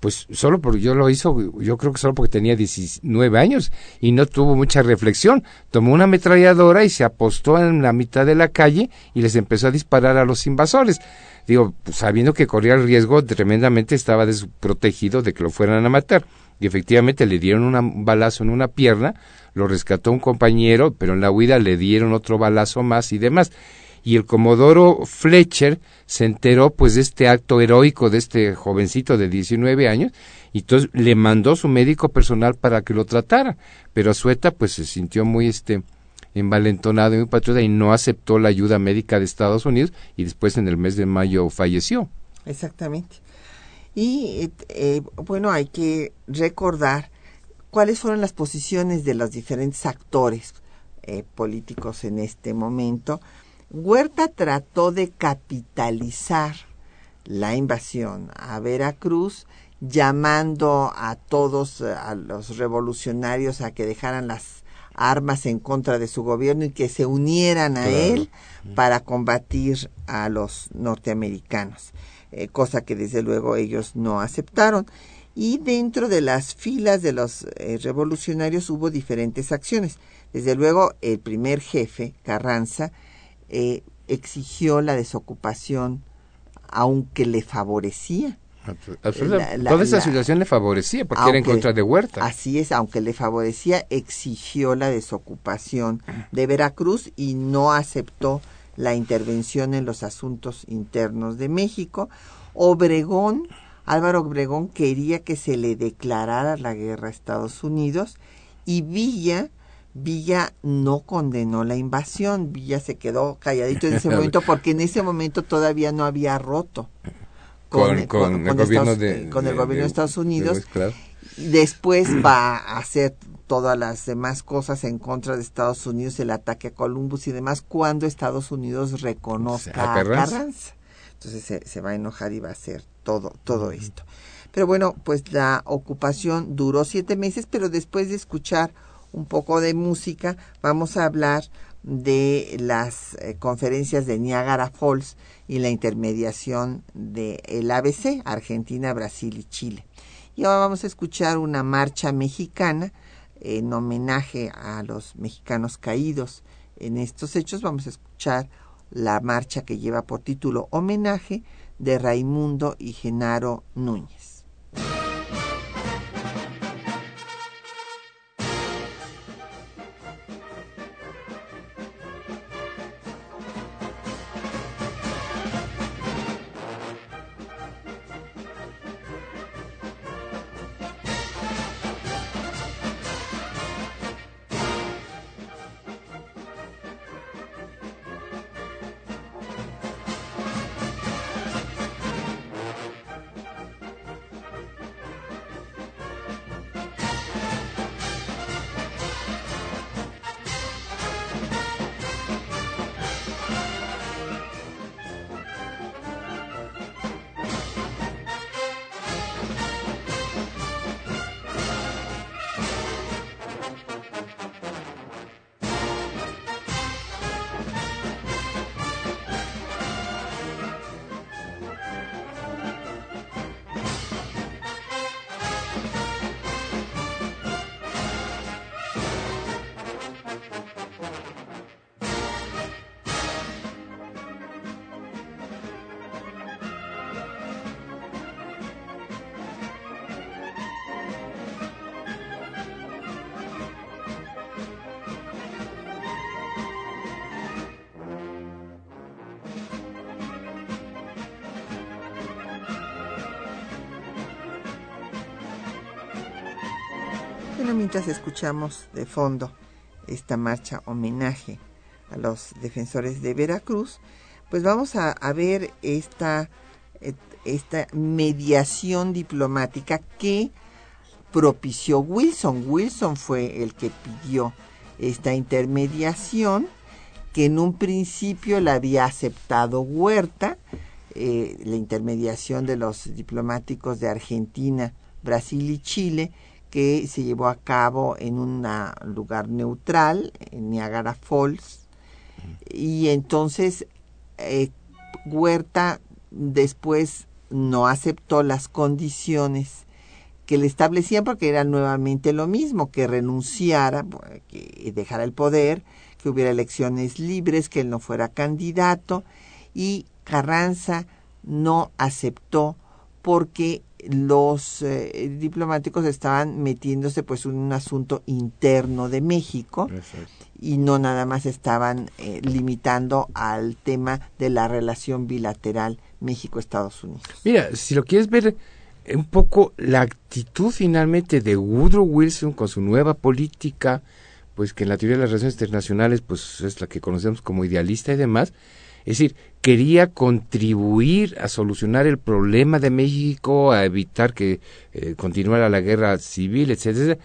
pues solo porque yo lo hizo, yo creo que solo porque tenía 19 años y no tuvo mucha reflexión. Tomó una ametralladora y se apostó en la mitad de la calle y les empezó a disparar a los invasores digo, sabiendo que corría el riesgo, tremendamente estaba desprotegido de que lo fueran a matar. Y efectivamente le dieron un balazo en una pierna, lo rescató un compañero, pero en la huida le dieron otro balazo más y demás. Y el comodoro Fletcher se enteró pues de este acto heroico de este jovencito de 19 años y entonces le mandó su médico personal para que lo tratara. Pero Azueta pues se sintió muy este envalentonado y muy patriota y no aceptó la ayuda médica de Estados Unidos y después en el mes de mayo falleció.
Exactamente. Y eh, bueno, hay que recordar cuáles fueron las posiciones de los diferentes actores eh, políticos en este momento. Huerta trató de capitalizar la invasión a Veracruz, llamando a todos, a los revolucionarios, a que dejaran las armas en contra de su gobierno y que se unieran a él para combatir a los norteamericanos, eh, cosa que desde luego ellos no aceptaron. Y dentro de las filas de los eh, revolucionarios hubo diferentes acciones. Desde luego, el primer jefe, Carranza, eh, exigió la desocupación, aunque le favorecía
Toda esa situación le favorecía porque era en contra de Huerta.
Así es, aunque le favorecía, exigió la desocupación de Veracruz y no aceptó la intervención en los asuntos internos de México. Obregón, Álvaro Obregón quería que se le declarara la guerra a Estados Unidos y Villa Villa no condenó la invasión, Villa se quedó calladito en ese momento porque en ese momento todavía no había roto con, con, el, gobierno de, con el gobierno de, Estados Unidos. después va a hacer todas las demás cosas en contra de Estados Unidos, el ataque a Columbus y demás, cuando Estados Unidos reconozca a Carranza. Entonces se, se, va a enojar y va a hacer todo, todo esto. Pero bueno, pues la ocupación duró siete meses, pero después de escuchar un poco de música, vamos a hablar de las eh, conferencias de Niagara Falls y la intermediación del el ABC, Argentina, Brasil y Chile. Y ahora vamos a escuchar una marcha mexicana en homenaje a los mexicanos caídos en estos hechos. Vamos a escuchar la marcha que lleva por título Homenaje de Raimundo y Genaro Núñez. Mientras escuchamos de fondo esta marcha homenaje a los defensores de Veracruz, pues vamos a, a ver esta, eh, esta mediación diplomática que propició Wilson. Wilson fue el que pidió esta intermediación que en un principio la había aceptado Huerta, eh, la intermediación de los diplomáticos de Argentina, Brasil y Chile, que se llevó a cabo en un lugar neutral, en Niagara Falls. Y entonces eh, Huerta después no aceptó las condiciones que le establecían porque era nuevamente lo mismo, que renunciara, que dejara el poder, que hubiera elecciones libres, que él no fuera candidato y Carranza no aceptó porque los eh, diplomáticos estaban metiéndose pues en un asunto interno de México y no nada más estaban eh, limitando al tema de la relación bilateral México-Estados Unidos.
Mira, si lo quieres ver un poco la actitud finalmente de Woodrow Wilson con su nueva política, pues que en la teoría de las relaciones internacionales pues es la que conocemos como idealista y demás, es decir, quería contribuir a solucionar el problema de México, a evitar que eh, continuara la guerra civil, etcétera,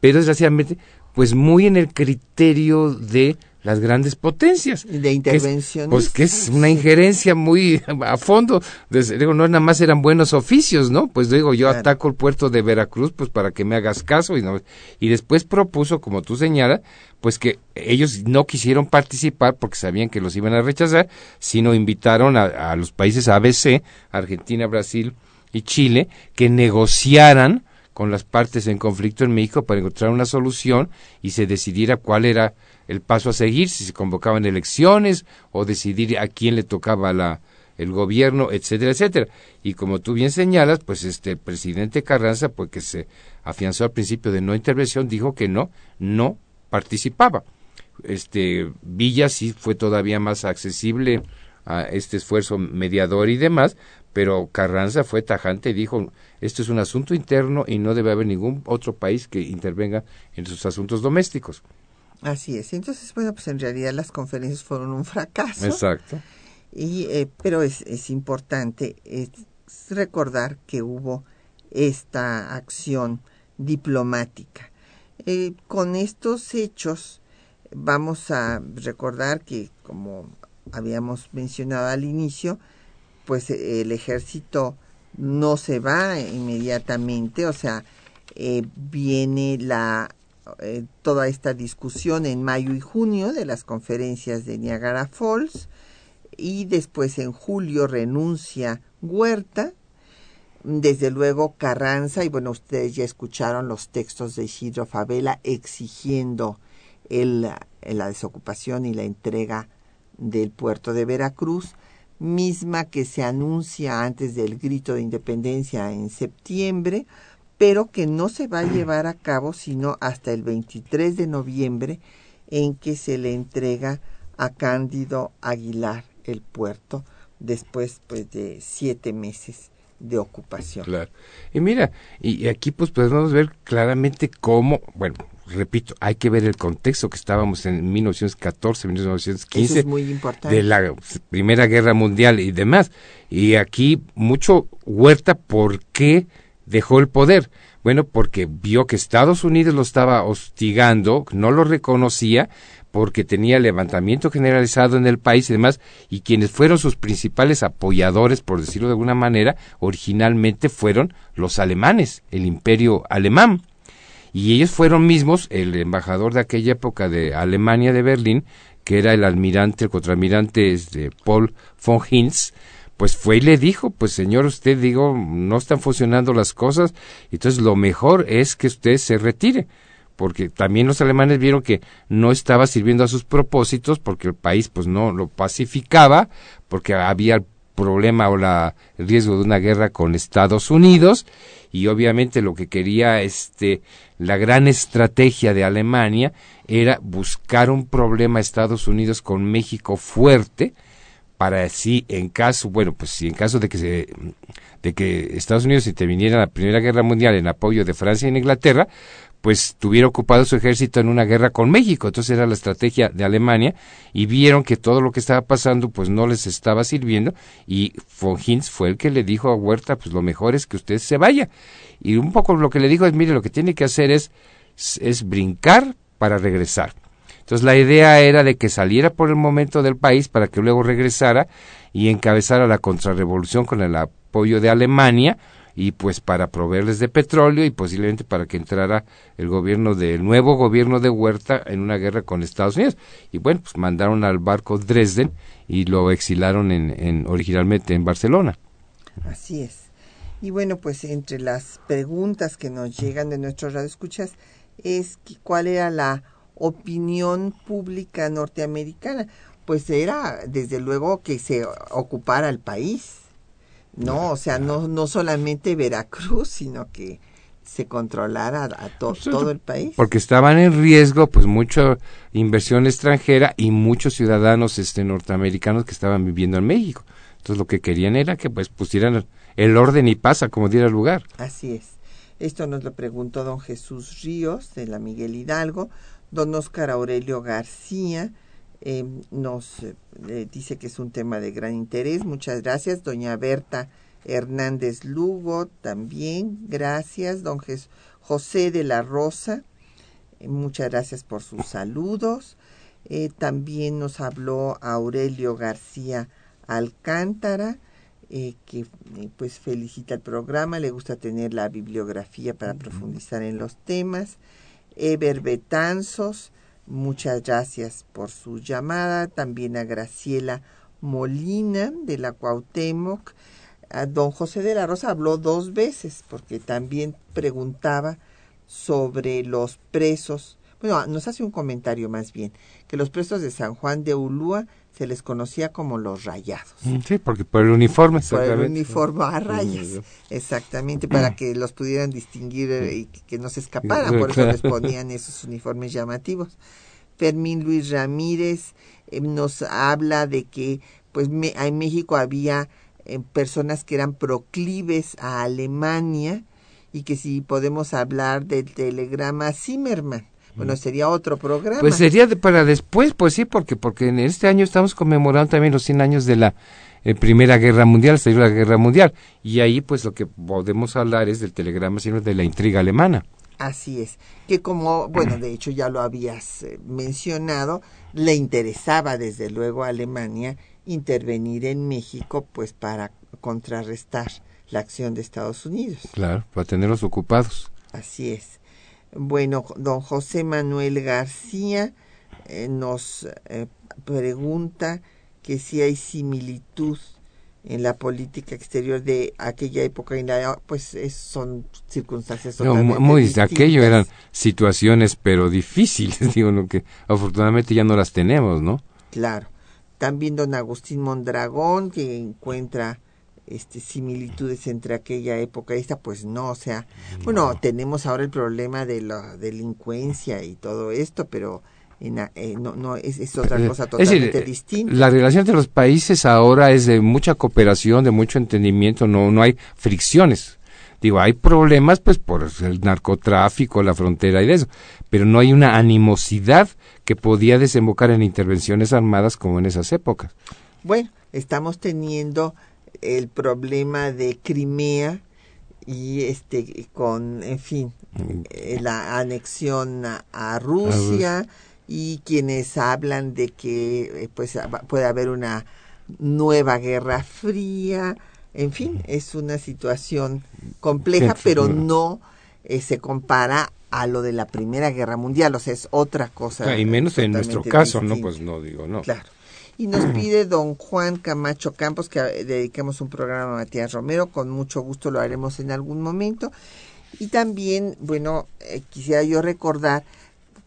pero desgraciadamente, pues muy en el criterio de las grandes potencias.
De intervención.
Pues que es una injerencia muy a fondo. digo, no nada más eran buenos oficios, ¿no? Pues digo, yo ataco el puerto de Veracruz, pues para que me hagas caso. Y, no, y después propuso, como tú señalas, pues que ellos no quisieron participar porque sabían que los iban a rechazar, sino invitaron a, a los países ABC, Argentina, Brasil y Chile, que negociaran con las partes en conflicto en México para encontrar una solución y se decidiera cuál era el paso a seguir, si se convocaban elecciones o decidir a quién le tocaba la, el gobierno, etcétera, etcétera. Y como tú bien señalas, pues este el presidente Carranza, pues que se afianzó al principio de no intervención, dijo que no, no participaba. Este Villa sí fue todavía más accesible a este esfuerzo mediador y demás, pero Carranza fue tajante y dijo, esto es un asunto interno y no debe haber ningún otro país que intervenga en sus asuntos domésticos.
Así es. Entonces, bueno, pues en realidad las conferencias fueron un fracaso.
Exacto.
Y, eh, pero es, es importante recordar que hubo esta acción diplomática. Eh, con estos hechos vamos a recordar que, como habíamos mencionado al inicio, pues el ejército no se va inmediatamente, o sea, eh, viene la eh, toda esta discusión en mayo y junio de las conferencias de Niagara Falls y después en julio renuncia Huerta, desde luego Carranza y bueno ustedes ya escucharon los textos de Isidro Favela exigiendo el, la desocupación y la entrega del puerto de Veracruz, misma que se anuncia antes del grito de independencia en septiembre, pero que no se va a llevar a cabo sino hasta el 23 de noviembre en que se le entrega a Cándido Aguilar el puerto después pues de siete meses de ocupación.
Claro. Y mira, y aquí pues podemos ver claramente cómo, bueno, repito, hay que ver el contexto que estábamos en 1914, 1915,
es muy importante.
de la Primera Guerra Mundial y demás. Y aquí mucho Huerta, ¿por qué? Dejó el poder? Bueno, porque vio que Estados Unidos lo estaba hostigando, no lo reconocía, porque tenía levantamiento generalizado en el país y demás, y quienes fueron sus principales apoyadores, por decirlo de alguna manera, originalmente fueron los alemanes, el imperio alemán. Y ellos fueron mismos, el embajador de aquella época de Alemania de Berlín, que era el almirante, el contraalmirante este, Paul von Hinz, pues fue y le dijo, pues señor, usted digo, no están funcionando las cosas, entonces lo mejor es que usted se retire, porque también los alemanes vieron que no estaba sirviendo a sus propósitos, porque el país pues no lo pacificaba, porque había el problema o la, el riesgo de una guerra con Estados Unidos, y obviamente lo que quería este la gran estrategia de Alemania era buscar un problema Estados Unidos con México fuerte, para así en caso, bueno, pues si en caso de que se, de que Estados Unidos interviniera en la Primera Guerra Mundial en apoyo de Francia y Inglaterra, pues tuviera ocupado su ejército en una guerra con México. Entonces era la estrategia de Alemania y vieron que todo lo que estaba pasando pues no les estaba sirviendo y von Hintz fue el que le dijo a Huerta pues lo mejor es que usted se vaya. Y un poco lo que le dijo es mire lo que tiene que hacer es, es brincar para regresar. Entonces la idea era de que saliera por el momento del país para que luego regresara y encabezara la contrarrevolución con el apoyo de Alemania y pues para proveerles de petróleo y posiblemente para que entrara el gobierno del nuevo gobierno de Huerta en una guerra con Estados Unidos. Y bueno, pues mandaron al barco Dresden y lo exilaron en, en originalmente en Barcelona.
Así es. Y bueno, pues entre las preguntas que nos llegan de nuestros radioescuchas es cuál era la opinión pública norteamericana, pues era desde luego que se ocupara el país. No, o sea, no, no solamente Veracruz, sino que se controlara a pues todo el país.
Porque estaban en riesgo, pues, mucha inversión extranjera y muchos ciudadanos este, norteamericanos que estaban viviendo en México. Entonces, lo que querían era que, pues, pusieran el orden y pasa como diera el lugar.
Así es. Esto nos lo preguntó don Jesús Ríos, de la Miguel Hidalgo. Don Oscar Aurelio García eh, nos eh, dice que es un tema de gran interés. Muchas gracias. Doña Berta Hernández Lugo también. Gracias. Don José de la Rosa. Eh, muchas gracias por sus saludos. también nos habló Aurelio García Alcántara. que pues felicita el programa, le gusta tener la bibliografía para profundizar en los temas. Eber Betanzos, muchas gracias por su llamada. También a Graciela Molina de la Cuauhtémoc. A don José de la Rosa habló dos veces porque también preguntaba sobre los presos. Bueno, nos hace un comentario más bien, que los presos de San Juan de Ulúa se les conocía como los rayados.
Mm, sí, porque por el uniforme.
Por el uniforme a rayas, exactamente, para que los pudieran distinguir eh, y que no se escaparan, por eso les ponían esos uniformes llamativos. Fermín Luis Ramírez eh, nos habla de que pues en México había eh, personas que eran proclives a Alemania y que si podemos hablar del telegrama Zimmerman bueno, sería otro programa.
Pues sería para después, pues sí, porque porque en este año estamos conmemorando también los 100 años de la eh, Primera Guerra Mundial, la Guerra Mundial, y ahí pues lo que podemos hablar es del telegrama, sino de la intriga alemana.
Así es, que como, bueno, de hecho ya lo habías eh, mencionado, le interesaba desde luego a Alemania intervenir en México pues para contrarrestar la acción de Estados Unidos.
Claro, para tenerlos ocupados.
Así es. Bueno, don José Manuel García eh, nos eh, pregunta que si hay similitud en la política exterior de aquella época y la pues son circunstancias
no, muy de aquello eran situaciones pero difíciles digo lo que afortunadamente ya no las tenemos no
claro. También don Agustín Mondragón que encuentra este, similitudes entre aquella época y esta, pues no, o sea, bueno, tenemos ahora el problema de la delincuencia y todo esto, pero en, eh, no, no es, otra cosa totalmente distinta.
La relación entre los países ahora es de mucha cooperación, de mucho entendimiento, no, no hay fricciones. Digo, hay problemas pues por el narcotráfico, la frontera y de eso, pero no hay una animosidad que podía desembocar en intervenciones armadas como en esas épocas.
Bueno, estamos teniendo el problema de Crimea y este con en fin eh, la anexión a, Rusia y quienes hablan de que eh, pues puede haber una nueva guerra fría. En fin es una situación compleja pero no eh, se compara a lo de la primera guerra mundial o sea es otra cosa
y menos en nuestro caso no pues no digo no.
Claro y nos pide don Juan Camacho Campos que dediquemos un programa a Matías Romero. Con mucho gusto lo haremos en algún momento. Y también, bueno, eh, quisiera yo recordar,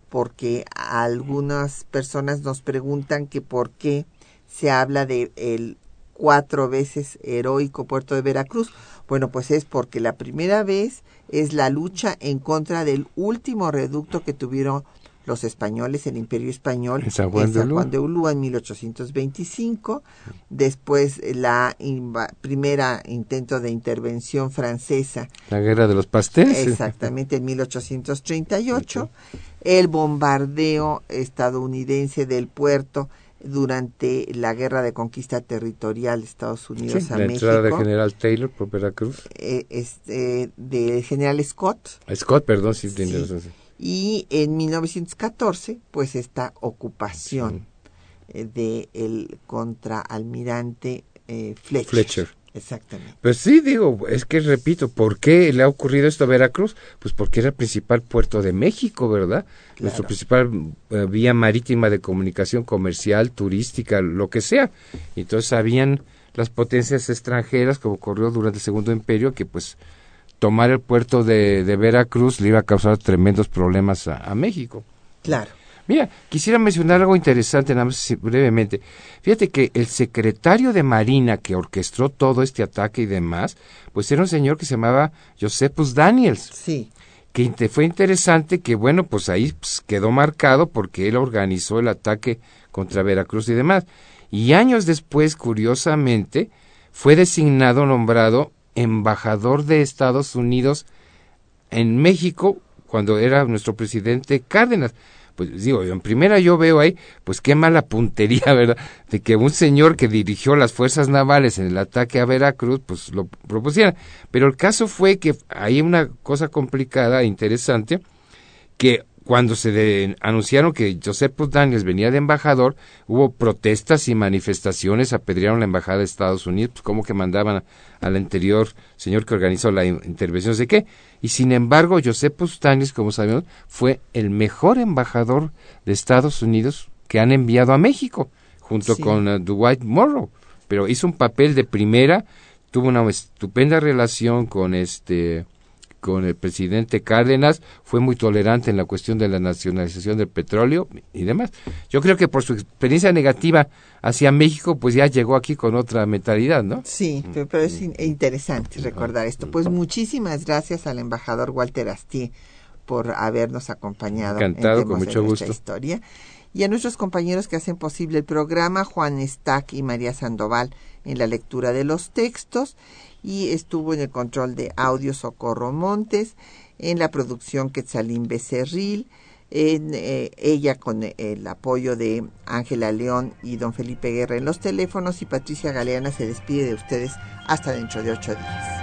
porque algunas personas nos preguntan que por qué se habla de el cuatro veces heroico puerto de Veracruz. Bueno, pues es porque la primera vez es la lucha en contra del último reducto que tuvieron los españoles, el imperio español
En San Juan de Ulúa.
de Ulúa en 1825, después la primera intento de intervención francesa
La guerra de los pasteles.
Exactamente, en 1838. El bombardeo estadounidense del puerto durante la guerra de conquista territorial de Estados
Sí,
Unidos a
la
México.
entrada de General Taylor por Veracruz.
eh, este, del general Scott.
Scott, perdón, sí, tiene
Sí.
razón, sí.
Y en 1914, pues esta ocupación eh, de el contraalmirante eh, Fletcher.
Fletcher.
Exactamente.
Pues sí, digo, es que repito, ¿por qué le ha ocurrido esto a Veracruz? Pues porque era el principal puerto de México, ¿verdad? Nuestro principal eh, vía marítima de comunicación comercial, turística, lo que sea. Entonces habían las potencias extranjeras, como ocurrió durante el Segundo Imperio, que pues tomar el puerto de, de Veracruz le iba a causar tremendos problemas a, a México.
Claro.
Mira, quisiera mencionar algo interesante, nada más brevemente. Fíjate que el secretario de Marina que orquestó todo este ataque y demás, pues era un señor que se llamaba Josephus Daniels,
Sí.
que fue interesante que, bueno, pues ahí pues, quedó marcado porque él organizó el ataque contra Veracruz y demás. Y años después, curiosamente, fue designado, nombrado embajador de Estados Unidos en México cuando era nuestro presidente Cárdenas. Pues digo, en primera yo veo ahí, pues qué mala puntería, ¿verdad? De que un señor que dirigió las fuerzas navales en el ataque a Veracruz, pues lo propusiera. Pero el caso fue que hay una cosa complicada e interesante, que cuando se de- anunciaron que Joseph Daniels venía de embajador, hubo protestas y manifestaciones, apedrearon la embajada de Estados Unidos, pues como que mandaban al anterior señor que organizó la in- intervención, no sé qué. Y sin embargo, Joseph Daniels, como sabemos, fue el mejor embajador de Estados Unidos que han enviado a México, junto
Sí.
con eh, Dwight Morrow. Pero hizo un papel de primera, tuvo una estupenda relación con este con el presidente Cárdenas, fue muy tolerante en la cuestión de la nacionalización del petróleo y demás. Yo creo que por su experiencia negativa hacia México, pues ya llegó aquí con otra mentalidad, ¿no?
Sí, pero, pero es in- interesante recordar esto. Pues muchísimas gracias al embajador Walter Astier por habernos acompañado
Encantado,
en
con
de
mucho gusto.
historia. Y a nuestros compañeros que hacen posible el programa, Juan Stack y María Sandoval en la lectura de los textos y estuvo en el control de audio Socorro Montes, en la producción Quetzalín Becerril, en, eh, ella con el apoyo de Ángela León y don Felipe Guerra en los teléfonos y Patricia Galeana se despide de ustedes hasta dentro de ocho días.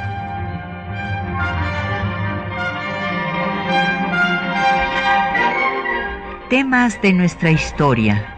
Temas de nuestra historia.